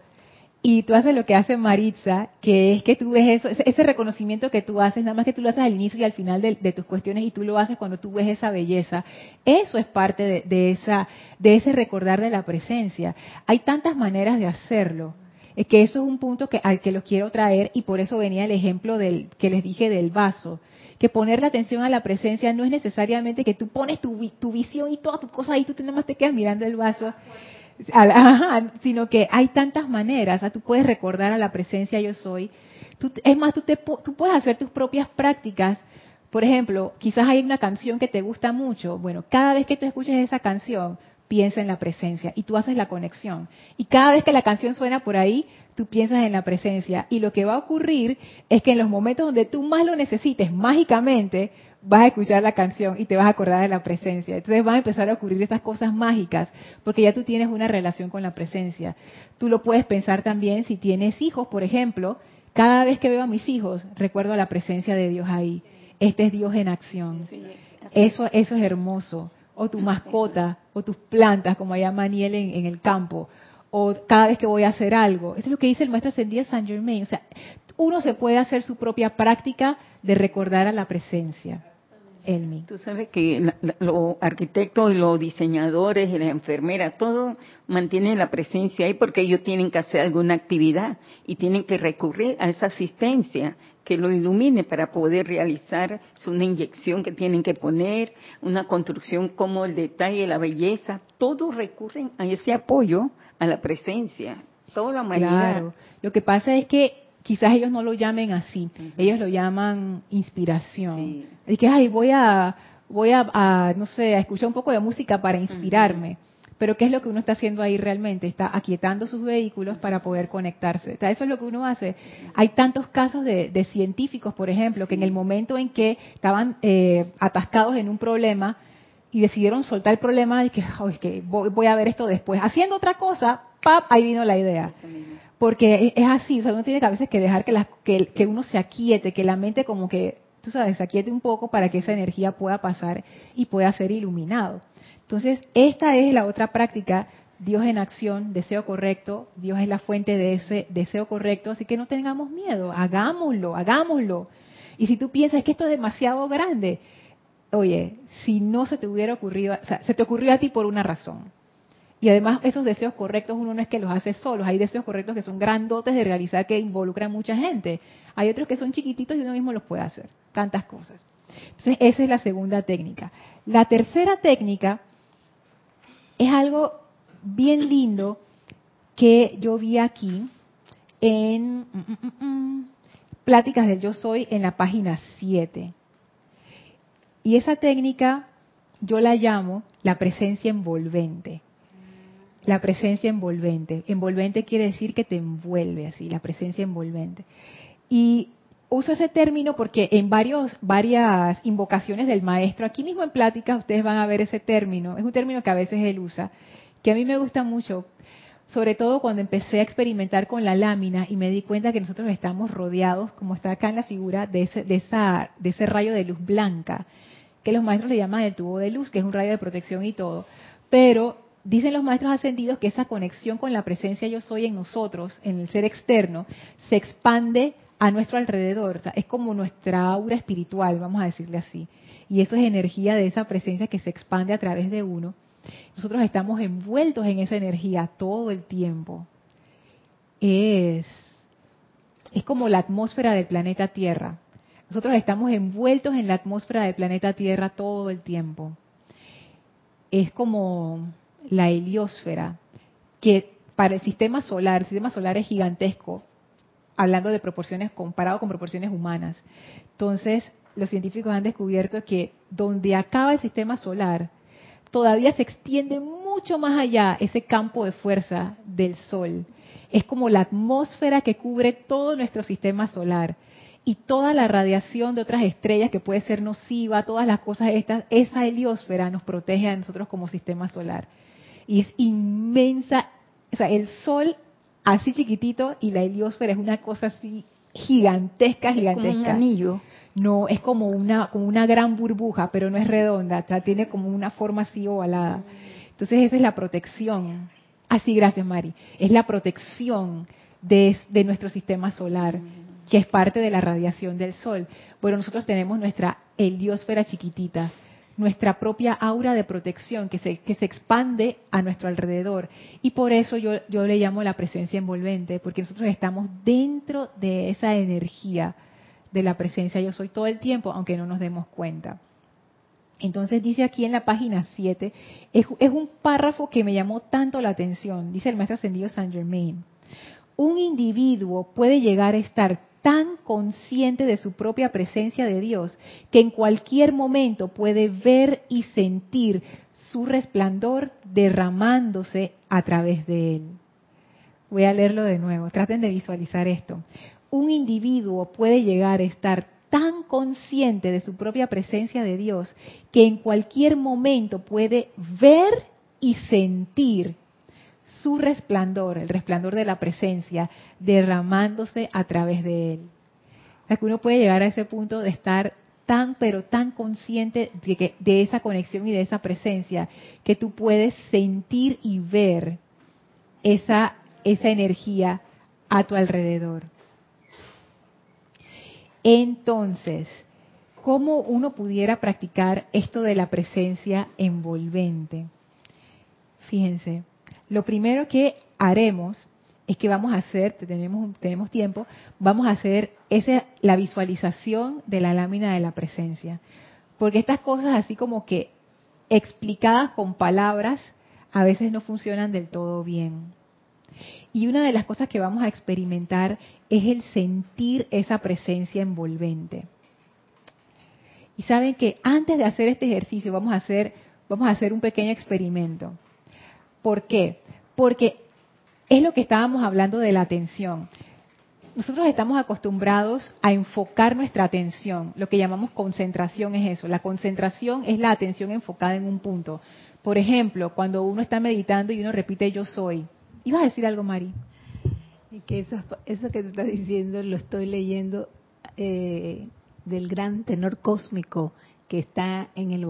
y tú haces lo que hace Maritza, que es que tú ves eso, ese reconocimiento que tú haces, nada más que tú lo haces al inicio y al final de, tus cuestiones y tú lo haces cuando tú ves esa belleza. Eso es parte de, esa, de ese recordar de la presencia. Hay tantas maneras de hacerlo. Es que eso es un punto que, al que los quiero traer y por eso venía el ejemplo del, que les dije del vaso. Que poner la atención a la presencia no es necesariamente que tú pones tu, tu visión y todas tus cosas ahí, tú nada más te quedas mirando el vaso <laughs> sino que hay tantas maneras, tú puedes recordar a la presencia yo soy. es más, tú, te, tú puedes hacer tus propias prácticas. Por ejemplo, quizás hay una canción que te gusta mucho. Bueno, cada vez que tú escuches esa canción, piensa en la presencia y tú haces la conexión. Y cada vez que la canción suena por ahí, tú piensas en la presencia. Y lo que va a ocurrir es que en los momentos donde tú más lo necesites, mágicamente, vas a escuchar la canción y te vas a acordar de la presencia. Entonces van a empezar a ocurrir estas cosas mágicas, porque ya tú tienes una relación con la presencia. Tú lo puedes pensar también si tienes hijos, por ejemplo, cada vez que veo a mis hijos, recuerdo la presencia de Dios ahí. Este es Dios en acción. Eso, eso es hermoso. O tu mascota, o tus plantas, como allá Maniel en, en el campo o cada vez que voy a hacer algo. Eso es lo que dice el maestro ascendido Saint Germain. O sea, uno se puede hacer su propia práctica de recordar a la presencia. Tú sabes que los arquitectos y los diseñadores y las enfermeras, todo mantienen la presencia ahí porque ellos tienen que hacer alguna actividad y tienen que recurrir a esa asistencia que lo ilumine para poder realizar una inyección que tienen que poner, una construcción como el detalle, la belleza, todos recurren a ese apoyo, a la presencia, toda la humanidad. Claro. Lo que pasa es que quizás ellos no lo llamen así, ellos lo llaman inspiración. Y que, ay, voy a, voy a, no sé, a escuchar un poco de música para inspirarme. Pero ¿qué es lo que uno está haciendo ahí realmente? Está aquietando sus vehículos para poder conectarse. eso es lo que uno hace. Hay tantos casos de, científicos, por ejemplo, que en el momento en que estaban eh, atascados en un problema y decidieron soltar el problema, y que, que voy, voy, a ver esto después. Haciendo otra cosa, ¡pap! Ahí vino la idea porque es así, o sea, uno tiene que a veces que dejar que, que, uno se aquiete, que la mente como que, tú sabes, se aquiete un poco para que esa energía pueda pasar y pueda ser iluminado. Entonces, esta es la otra práctica, Dios en acción, deseo correcto, Dios es la fuente de ese deseo correcto, así que no tengamos miedo, hagámoslo, hagámoslo. Y si tú piensas que esto es demasiado grande, oye, si no se te hubiera ocurrido, o sea, se te ocurrió a ti por una razón y además esos deseos correctos uno no es que los hace solos, hay deseos correctos que son grandotes de realizar que involucran mucha gente. Hay otros que son chiquititos y uno mismo los puede hacer, tantas cosas. Entonces esa es la segunda técnica. La tercera técnica es algo bien lindo que yo vi aquí en mm, mm, mm, Pláticas del Yo Soy en la página 7. Y esa técnica yo la llamo la presencia envolvente la presencia envolvente. Envolvente quiere decir que te envuelve así, la presencia envolvente. Y uso ese término porque en varios, varias invocaciones del maestro, aquí mismo en plática ustedes van a ver ese término, es un término que a veces él usa, que a mí me gusta mucho. sobre todo cuando empecé a experimentar con la lámina y me di cuenta que nosotros estamos rodeados, como está acá en la figura, de ese, de esa, de ese rayo de luz blanca, que los maestros le llaman el tubo de luz, que es un rayo de protección y todo. Pero dicen los maestros ascendidos que esa conexión con la presencia yo soy en nosotros, en el ser externo, se expande a nuestro alrededor. es como nuestra aura espiritual, vamos a decirle así. Y eso es energía de esa presencia que se expande a través de uno nosotros estamos envueltos en esa energía todo el tiempo. Es, es como la atmósfera del planeta Tierra. Nosotros estamos envueltos en la atmósfera del planeta Tierra todo el tiempo. Es como la heliosfera, que para el sistema solar, el sistema solar es gigantesco, hablando de proporciones, comparado con proporciones humanas. Entonces, los científicos han descubierto que donde acaba el sistema solar, todavía se extiende mucho más allá ese campo de fuerza del Sol. Es como la atmósfera que cubre todo nuestro sistema solar y toda la radiación de otras estrellas que puede ser nociva, todas las cosas estas, esa heliosfera nos protege a nosotros como sistema solar. Y es inmensa, o sea, el Sol así chiquitito y la heliosfera es una cosa así gigantesca, gigantesca. Como un anillo. No, es como una, como una gran burbuja, pero no es redonda, tiene como una forma así ovalada. Entonces esa es la protección. Así, ah, gracias Mari. Es la protección de, de nuestro sistema solar, que es parte de la radiación del Sol. Bueno, nosotros tenemos nuestra heliosfera chiquitita, nuestra propia aura de protección que se, que se expande a nuestro alrededor. Y por eso yo, yo le llamo la presencia envolvente, porque nosotros estamos dentro de esa energía de la presencia yo soy todo el tiempo, aunque no nos demos cuenta. Entonces dice aquí en la página 7, es, es, un párrafo que me llamó tanto la atención, dice el maestro ascendido Saint Germain. Un individuo puede llegar a estar tan consciente de su propia presencia de Dios que en cualquier momento puede ver y sentir su resplandor derramándose a través de él. Voy a leerlo de nuevo, traten de visualizar esto un individuo puede llegar a estar tan consciente de su propia presencia de Dios que en cualquier momento puede ver y sentir su resplandor, el resplandor de la presencia, derramándose a través de él. O sea, que uno puede llegar a ese punto de estar tan, pero tan consciente de, de esa conexión y de esa presencia, que tú puedes sentir y ver esa, esa energía a tu alrededor. Entonces, ¿cómo uno pudiera practicar esto de la presencia envolvente? Fíjense, lo primero que haremos es que vamos a hacer, tenemos, tenemos tiempo, vamos a hacer esa, la visualización de la lámina de la presencia. Porque estas cosas así como que explicadas con palabras a veces no funcionan del todo bien. Y una de las cosas que vamos a experimentar es el sentir esa presencia envolvente. Y saben que antes de hacer este ejercicio vamos a hacer, vamos a hacer un pequeño experimento. ¿Por qué? Porque es lo que estábamos hablando de la atención. Nosotros estamos acostumbrados a enfocar nuestra atención. Lo que llamamos concentración es eso. La concentración es la atención enfocada en un punto. Por ejemplo, cuando uno está meditando y uno repite yo soy, ¿Ibas a decir algo, Mari? Y que eso, eso que tú estás diciendo lo estoy leyendo eh, del gran tenor cósmico que está en el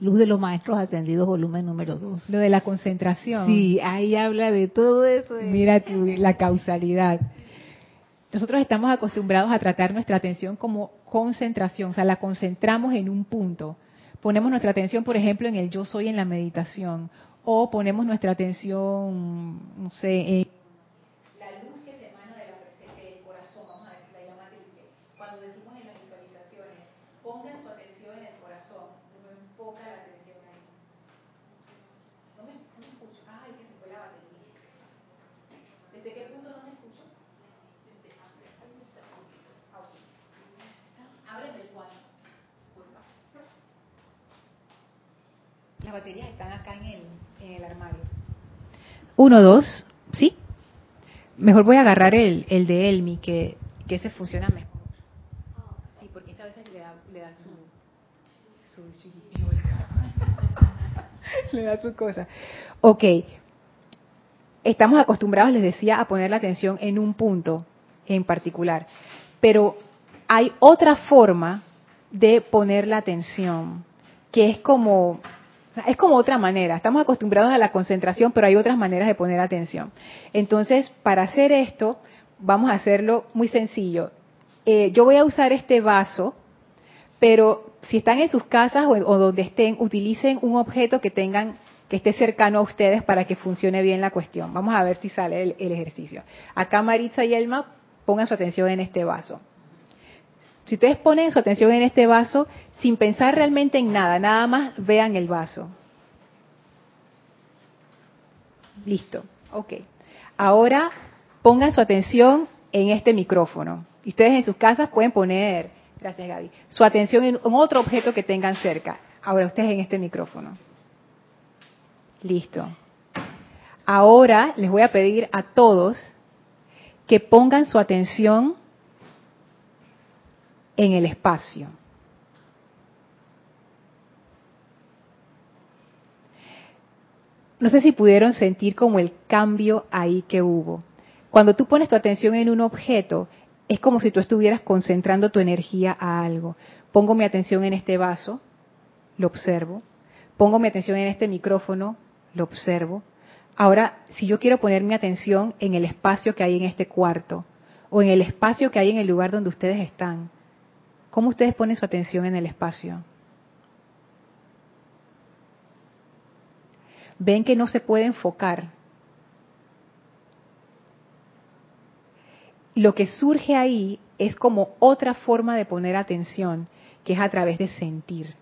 Luz de los Maestros Ascendidos, volumen número 2. Lo de la concentración. Sí, ahí habla de todo eso. Mira tú, la causalidad. Nosotros estamos acostumbrados a tratar nuestra atención como concentración, o sea, la concentramos en un punto. Ponemos nuestra atención, por ejemplo, en el yo soy en la meditación, o ponemos nuestra atención, no sé, en la luz que se emana de la presencia del corazón, vamos a decir la llama triple. Cuando decimos en las visualizaciones, pongan su atención en el corazón, no enfoca la atención ahí. No me, no me escucho. Ay, que se fue la batería. ¿Desde qué punto no me escucho? Ábreme el cuadro. Las baterías están acá en el en el armario. Uno, dos, ¿sí? Mejor voy a agarrar el, el de Elmi, que, que ese funciona mejor. Sí, porque esta vez le da, le da su, su <laughs> le da su cosa. Ok. estamos acostumbrados, les decía, a poner la atención en un punto en particular. Pero hay otra forma de poner la atención, que es como, es como otra manera. Estamos acostumbrados a la concentración, pero hay otras maneras de poner atención. Entonces, para hacer esto, vamos a hacerlo muy sencillo. Eh, yo voy a usar este vaso, pero si están en sus casas o, donde estén, utilicen un objeto que tengan que esté cercano a ustedes para que funcione bien la cuestión. Vamos a ver si sale el, el ejercicio. Acá Maritza y Elma pongan su atención en este vaso. Si ustedes ponen su atención en este vaso, sin pensar realmente en nada, nada más vean el vaso. Listo, ok. Ahora pongan su atención en este micrófono. Ustedes en sus casas pueden poner, gracias Gaby, su atención en otro objeto que tengan cerca. Ahora ustedes en este micrófono. Listo. Ahora les voy a pedir a todos que pongan su atención en el espacio. No sé si pudieron sentir como el cambio ahí que hubo. Cuando tú pones tu atención en un objeto, es como si tú estuvieras concentrando tu energía a algo. Pongo mi atención en este vaso, lo observo. Pongo mi atención en este micrófono, lo observo. Ahora, si yo quiero poner mi atención en el espacio que hay en este cuarto, o en el espacio que hay en el lugar donde ustedes están, ¿Cómo ustedes ponen su atención en el espacio? Ven que no se puede enfocar. Lo que surge ahí es como otra forma de poner atención, que es a través de sentir.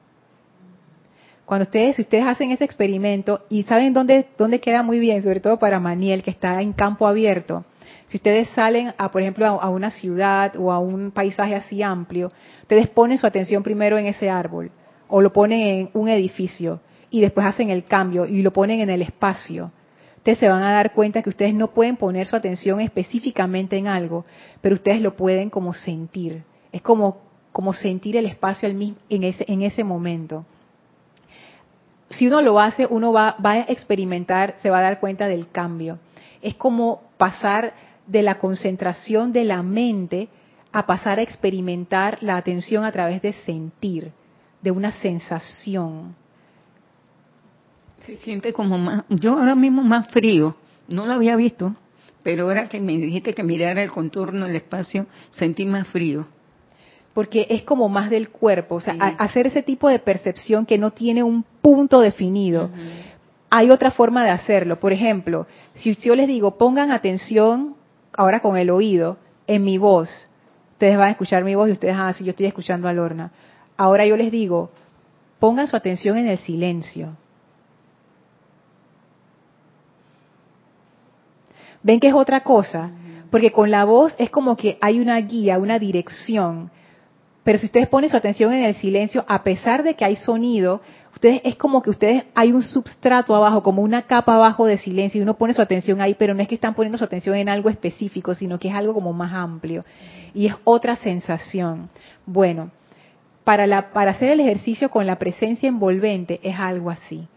Cuando ustedes, si ustedes hacen ese experimento y saben dónde, dónde queda muy bien, sobre todo para Maniel, que está en campo abierto, si ustedes salen, a, por ejemplo, a, una ciudad o a un paisaje así amplio, ustedes ponen su atención primero en ese árbol o lo ponen en un edificio y después hacen el cambio y lo ponen en el espacio. Ustedes se van a dar cuenta que ustedes no pueden poner su atención específicamente en algo, pero ustedes lo pueden como sentir. Es como, como sentir el espacio en ese, en ese momento si uno lo hace, uno va, va, a experimentar, se va a dar cuenta del cambio. Es como pasar de la concentración de la mente a pasar a experimentar la atención a través de sentir, de una sensación. Se siente como más, yo ahora mismo más frío, no lo había visto, pero ahora que me dijiste que mirara el contorno del espacio, sentí más frío. Porque es como más del cuerpo, o sea, hacer ese tipo de percepción que no tiene un punto definido. Hay otra forma de hacerlo. Por ejemplo, si yo les digo, pongan atención ahora con el oído, en mi voz. Ustedes van a escuchar mi voz y ustedes, ah, sí, yo estoy escuchando a Lorna. Ahora yo les digo, pongan su atención en el silencio. ¿Ven que es otra cosa? Porque con la voz es como que hay una guía, una dirección. Pero si ustedes ponen su atención en el silencio, a pesar de que hay sonido, ustedes es como que ustedes hay un substrato abajo, como una capa abajo de silencio, y uno pone su atención ahí, pero no es que están poniendo su atención en algo específico, sino que es algo como más amplio. Y es otra sensación. Bueno, para, la, para hacer el ejercicio con la presencia envolvente es algo así.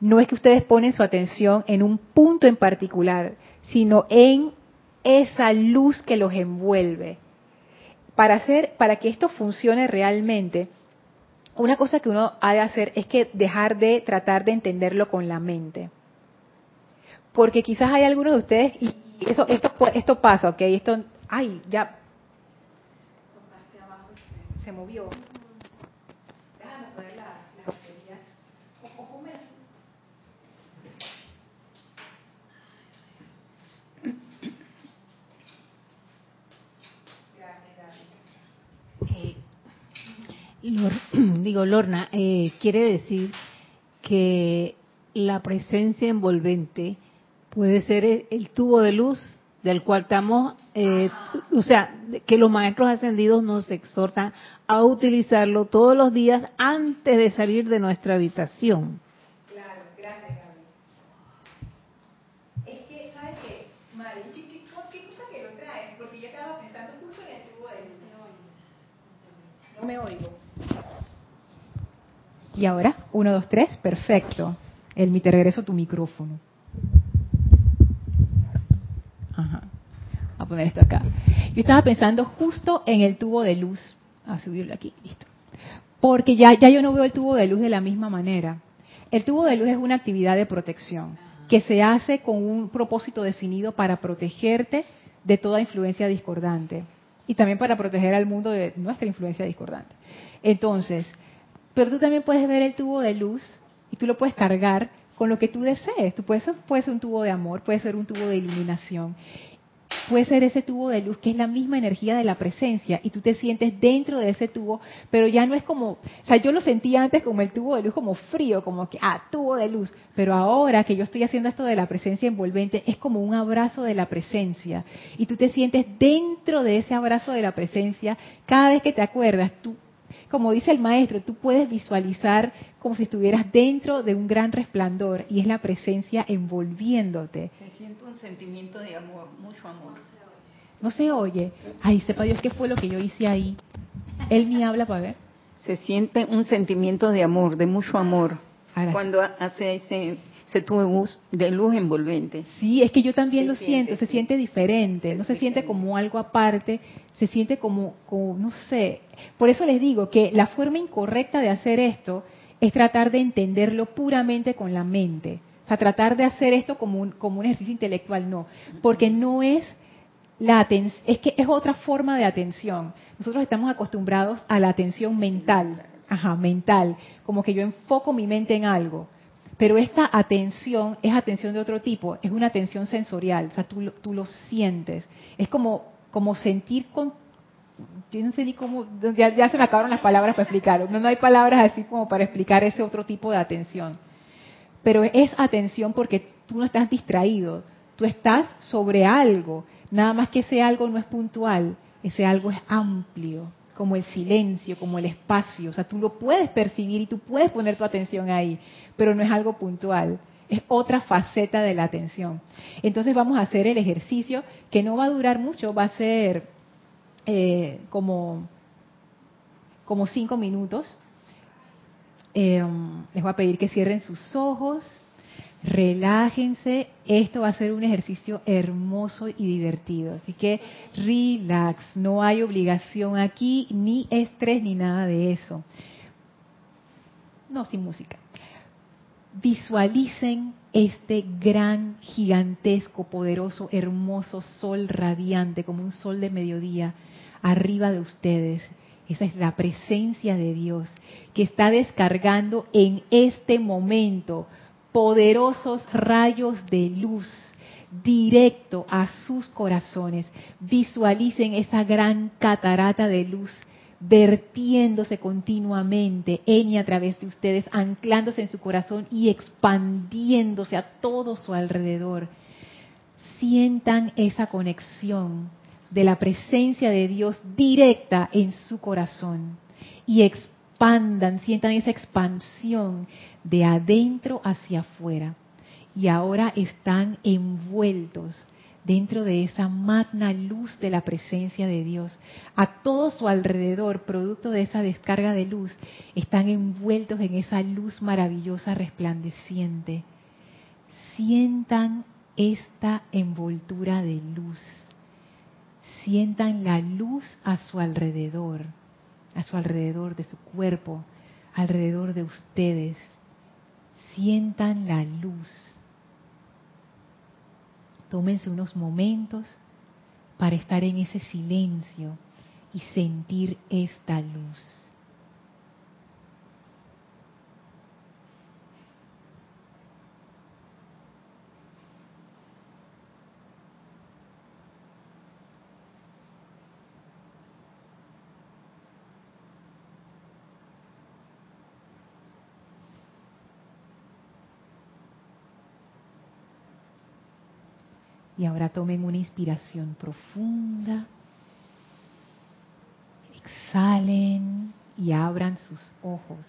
No es que ustedes ponen su atención en un punto en particular, sino en esa luz que los envuelve para hacer, para que esto funcione realmente, una cosa que uno ha de hacer es que dejar de tratar de entenderlo con la mente. Porque quizás hay algunos de ustedes, y eso, esto, esto pasa, ok, esto, ay, ya, se movió. <clears throat> digo, Lorna, eh, quiere decir que la presencia envolvente puede ser el, tubo de luz del cual estamos, eh, o sea, que los maestros ascendidos nos exhortan a utilizarlo todos los días antes de salir de nuestra habitación. Claro, gracias. Es que, ¿sabes cosa que tubo de luz. No me oigo. Y ahora, uno, dos, tres, perfecto. Elmi, te regreso tu micrófono. Ajá. a poner esto acá. Yo estaba pensando justo en el tubo de luz. A subirlo aquí, listo. Porque ya, ya yo no veo el tubo de luz de la misma manera. El tubo de luz es una actividad de protección que se hace con un propósito definido para protegerte de toda influencia discordante y también para proteger al mundo de nuestra influencia discordante. Entonces, pero tú también puedes ver el tubo de luz y tú lo puedes cargar con lo que tú desees. Tú puedes, puede ser un tubo de amor, puede ser un tubo de iluminación. Puede ser ese tubo de luz que es la misma energía de la presencia y tú te sientes dentro de ese tubo, pero ya no es como, o sea, yo lo sentía antes como el tubo de luz como frío, como que, ah, tubo de luz, pero ahora que yo estoy haciendo esto de la presencia envolvente, es como un abrazo de la presencia. Y tú te sientes dentro de ese abrazo de la presencia, cada vez que te acuerdas, tú como dice el maestro, tú puedes visualizar como si estuvieras dentro de un gran resplandor y es la presencia envolviéndote. Se siente un sentimiento de amor, mucho amor. No se oye. Ay, sepa Dios qué fue lo que yo hice ahí. Él me habla para ver. Se siente un sentimiento de amor, de mucho amor. Cuando hace ese se tuvo de luz envolvente. Sí, es que yo también lo siento, se siente diferente, no se siente como algo aparte, se siente como, como, no sé. Por eso les digo que la forma incorrecta de hacer esto es tratar de entenderlo puramente con la mente. O sea, tratar de hacer esto como un, como un ejercicio intelectual, no. Porque no es la atención, es que es otra forma de atención. Nosotros estamos acostumbrados a la atención mental. Ajá, mental. Como que yo enfoco mi mente en algo. Pero esta atención es atención de otro tipo, es una atención sensorial, o sea, tú, tú lo sientes. Es como, como sentir con... Yo no sé ni cómo, ya, se me acabaron las palabras para explicarlo, no, no hay palabras así como para explicar ese otro tipo de atención. Pero es atención porque tú no estás distraído, tú estás sobre algo, nada más que ese algo no es puntual, ese algo es amplio, como el silencio, como el espacio. O sea, tú lo puedes percibir y tú puedes poner tu atención ahí, pero no es algo puntual. Es otra faceta de la atención. Entonces vamos a hacer el ejercicio que no va a durar mucho, va a ser eh, como, como cinco minutos. Eh, les voy a pedir que cierren sus ojos relájense, esto va a ser un ejercicio hermoso y divertido. Así que relax, no hay obligación aquí, ni estrés, ni nada de eso. No, sin música. Visualicen este gran, gigantesco, poderoso, hermoso sol radiante, como un sol de mediodía, arriba de ustedes. Esa es la presencia de Dios que está descargando en este momento poderosos rayos de luz directo a sus corazones. Visualicen esa gran catarata de luz vertiéndose continuamente en y a través de ustedes, anclándose en su corazón y expandiéndose a todo su alrededor. Sientan esa conexión de la presencia de Dios directa en su corazón y expandan, sientan esa expansión de adentro hacia afuera. Y ahora están envueltos dentro de esa magna luz de la presencia de Dios. A todo su alrededor, producto de esa descarga de luz, están envueltos en esa luz maravillosa resplandeciente. Sientan esta envoltura de luz. Sientan la luz a su alrededor a su alrededor, de su cuerpo, alrededor de ustedes. Sientan la luz. Tómense unos momentos para estar en ese silencio y sentir esta luz. Y ahora tomen una inspiración profunda. Exhalen y abran sus ojos.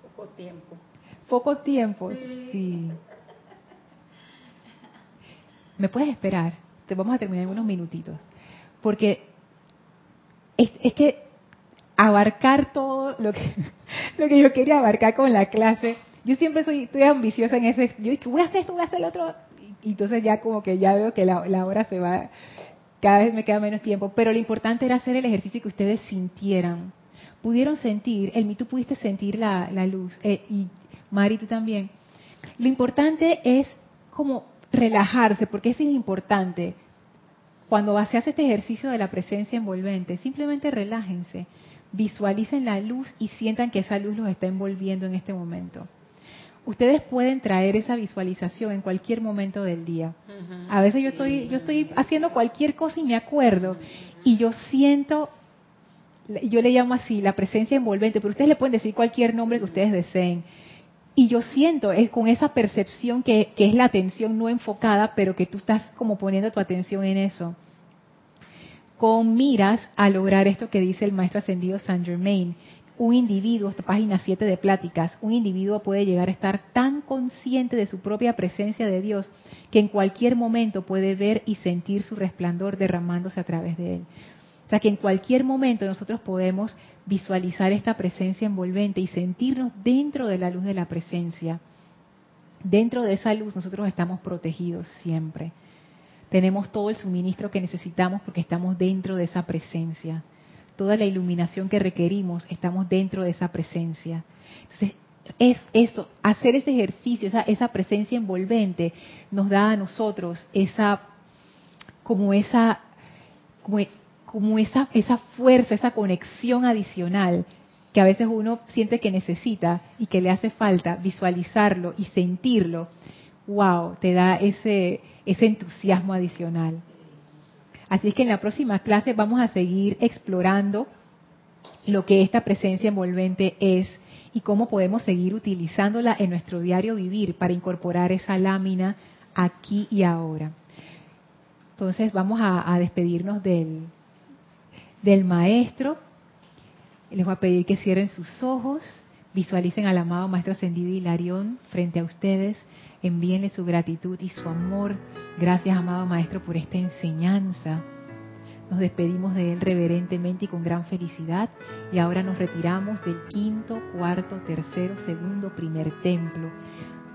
Poco tiempo. Poco tiempo, sí. ¿Me puedes esperar? Te vamos a terminar en unos minutitos. Porque es, es que abarcar todo lo que, <laughs> lo que yo quería abarcar con la clase yo siempre soy, estoy ambiciosa en ese, yo voy a hacer esto, voy a hacer lo otro, y entonces ya como que ya veo que la, la hora se va, cada vez me queda menos tiempo, pero lo importante era hacer el ejercicio que ustedes sintieran. Pudieron sentir, el tú pudiste sentir la, la luz, eh, y Mari tú también. Lo importante es como relajarse, porque eso es importante. Cuando se hace este ejercicio de la presencia envolvente, simplemente relájense, visualicen la luz y sientan que esa luz los está envolviendo en este momento. Ustedes pueden traer esa visualización en cualquier momento del día. A veces yo estoy, yo estoy haciendo cualquier cosa y me acuerdo y yo siento, yo le llamo así, la presencia envolvente, pero ustedes le pueden decir cualquier nombre que ustedes deseen y yo siento es con esa percepción que, es la atención no enfocada, pero que tú estás como poniendo tu atención en eso. Con miras a lograr esto que dice el maestro ascendido Saint Germain. Un individuo, esta página 7 de pláticas, un individuo puede llegar a estar tan consciente de su propia presencia de Dios que en cualquier momento puede ver y sentir su resplandor derramándose a través de él. O sea que en cualquier momento nosotros podemos visualizar esta presencia envolvente y sentirnos dentro de la luz de la presencia. Dentro de esa luz nosotros estamos protegidos siempre. Tenemos todo el suministro que necesitamos porque estamos dentro de esa presencia. Toda la iluminación que requerimos estamos dentro de esa presencia. Entonces, es eso, hacer ese ejercicio, esa, esa presencia envolvente nos da a nosotros esa, como esa, como como esa, esa fuerza, esa conexión adicional que a veces uno siente que necesita y que le hace falta visualizarlo y sentirlo, wow, te da ese, ese entusiasmo adicional. Así es que en la próxima clase vamos a seguir explorando lo que esta presencia envolvente es y cómo podemos seguir utilizándola en nuestro diario vivir para incorporar esa lámina aquí y ahora. Entonces vamos a despedirnos del, del maestro. Les voy a pedir que cierren sus ojos, visualicen al amado maestro ascendido Hilarión frente a ustedes, envíenle su gratitud y su amor. Gracias, amado maestro, por esta enseñanza. Nos despedimos de él reverentemente y con gran felicidad y ahora nos retiramos del quinto, cuarto, tercero, segundo, primer templo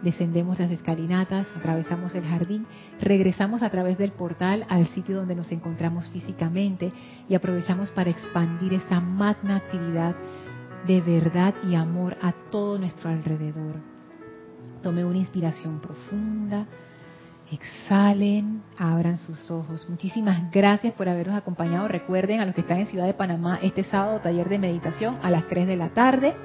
descendemos las escalinatas, atravesamos el jardín, regresamos a través del portal al sitio donde nos encontramos físicamente y aprovechamos para expandir esa magna actividad de verdad y amor a todo nuestro alrededor. Tome una inspiración profunda, exhalen, abran sus ojos. Muchísimas gracias por habernos acompañado. Recuerden a los que están en Ciudad de Panamá este sábado taller de meditación a las 3 de la tarde.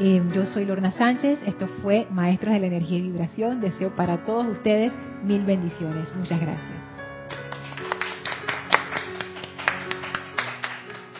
Eh, yo soy Lorna Sánchez, esto fue Maestros de la Energía y Vibración. Deseo para todos ustedes mil bendiciones. Muchas gracias.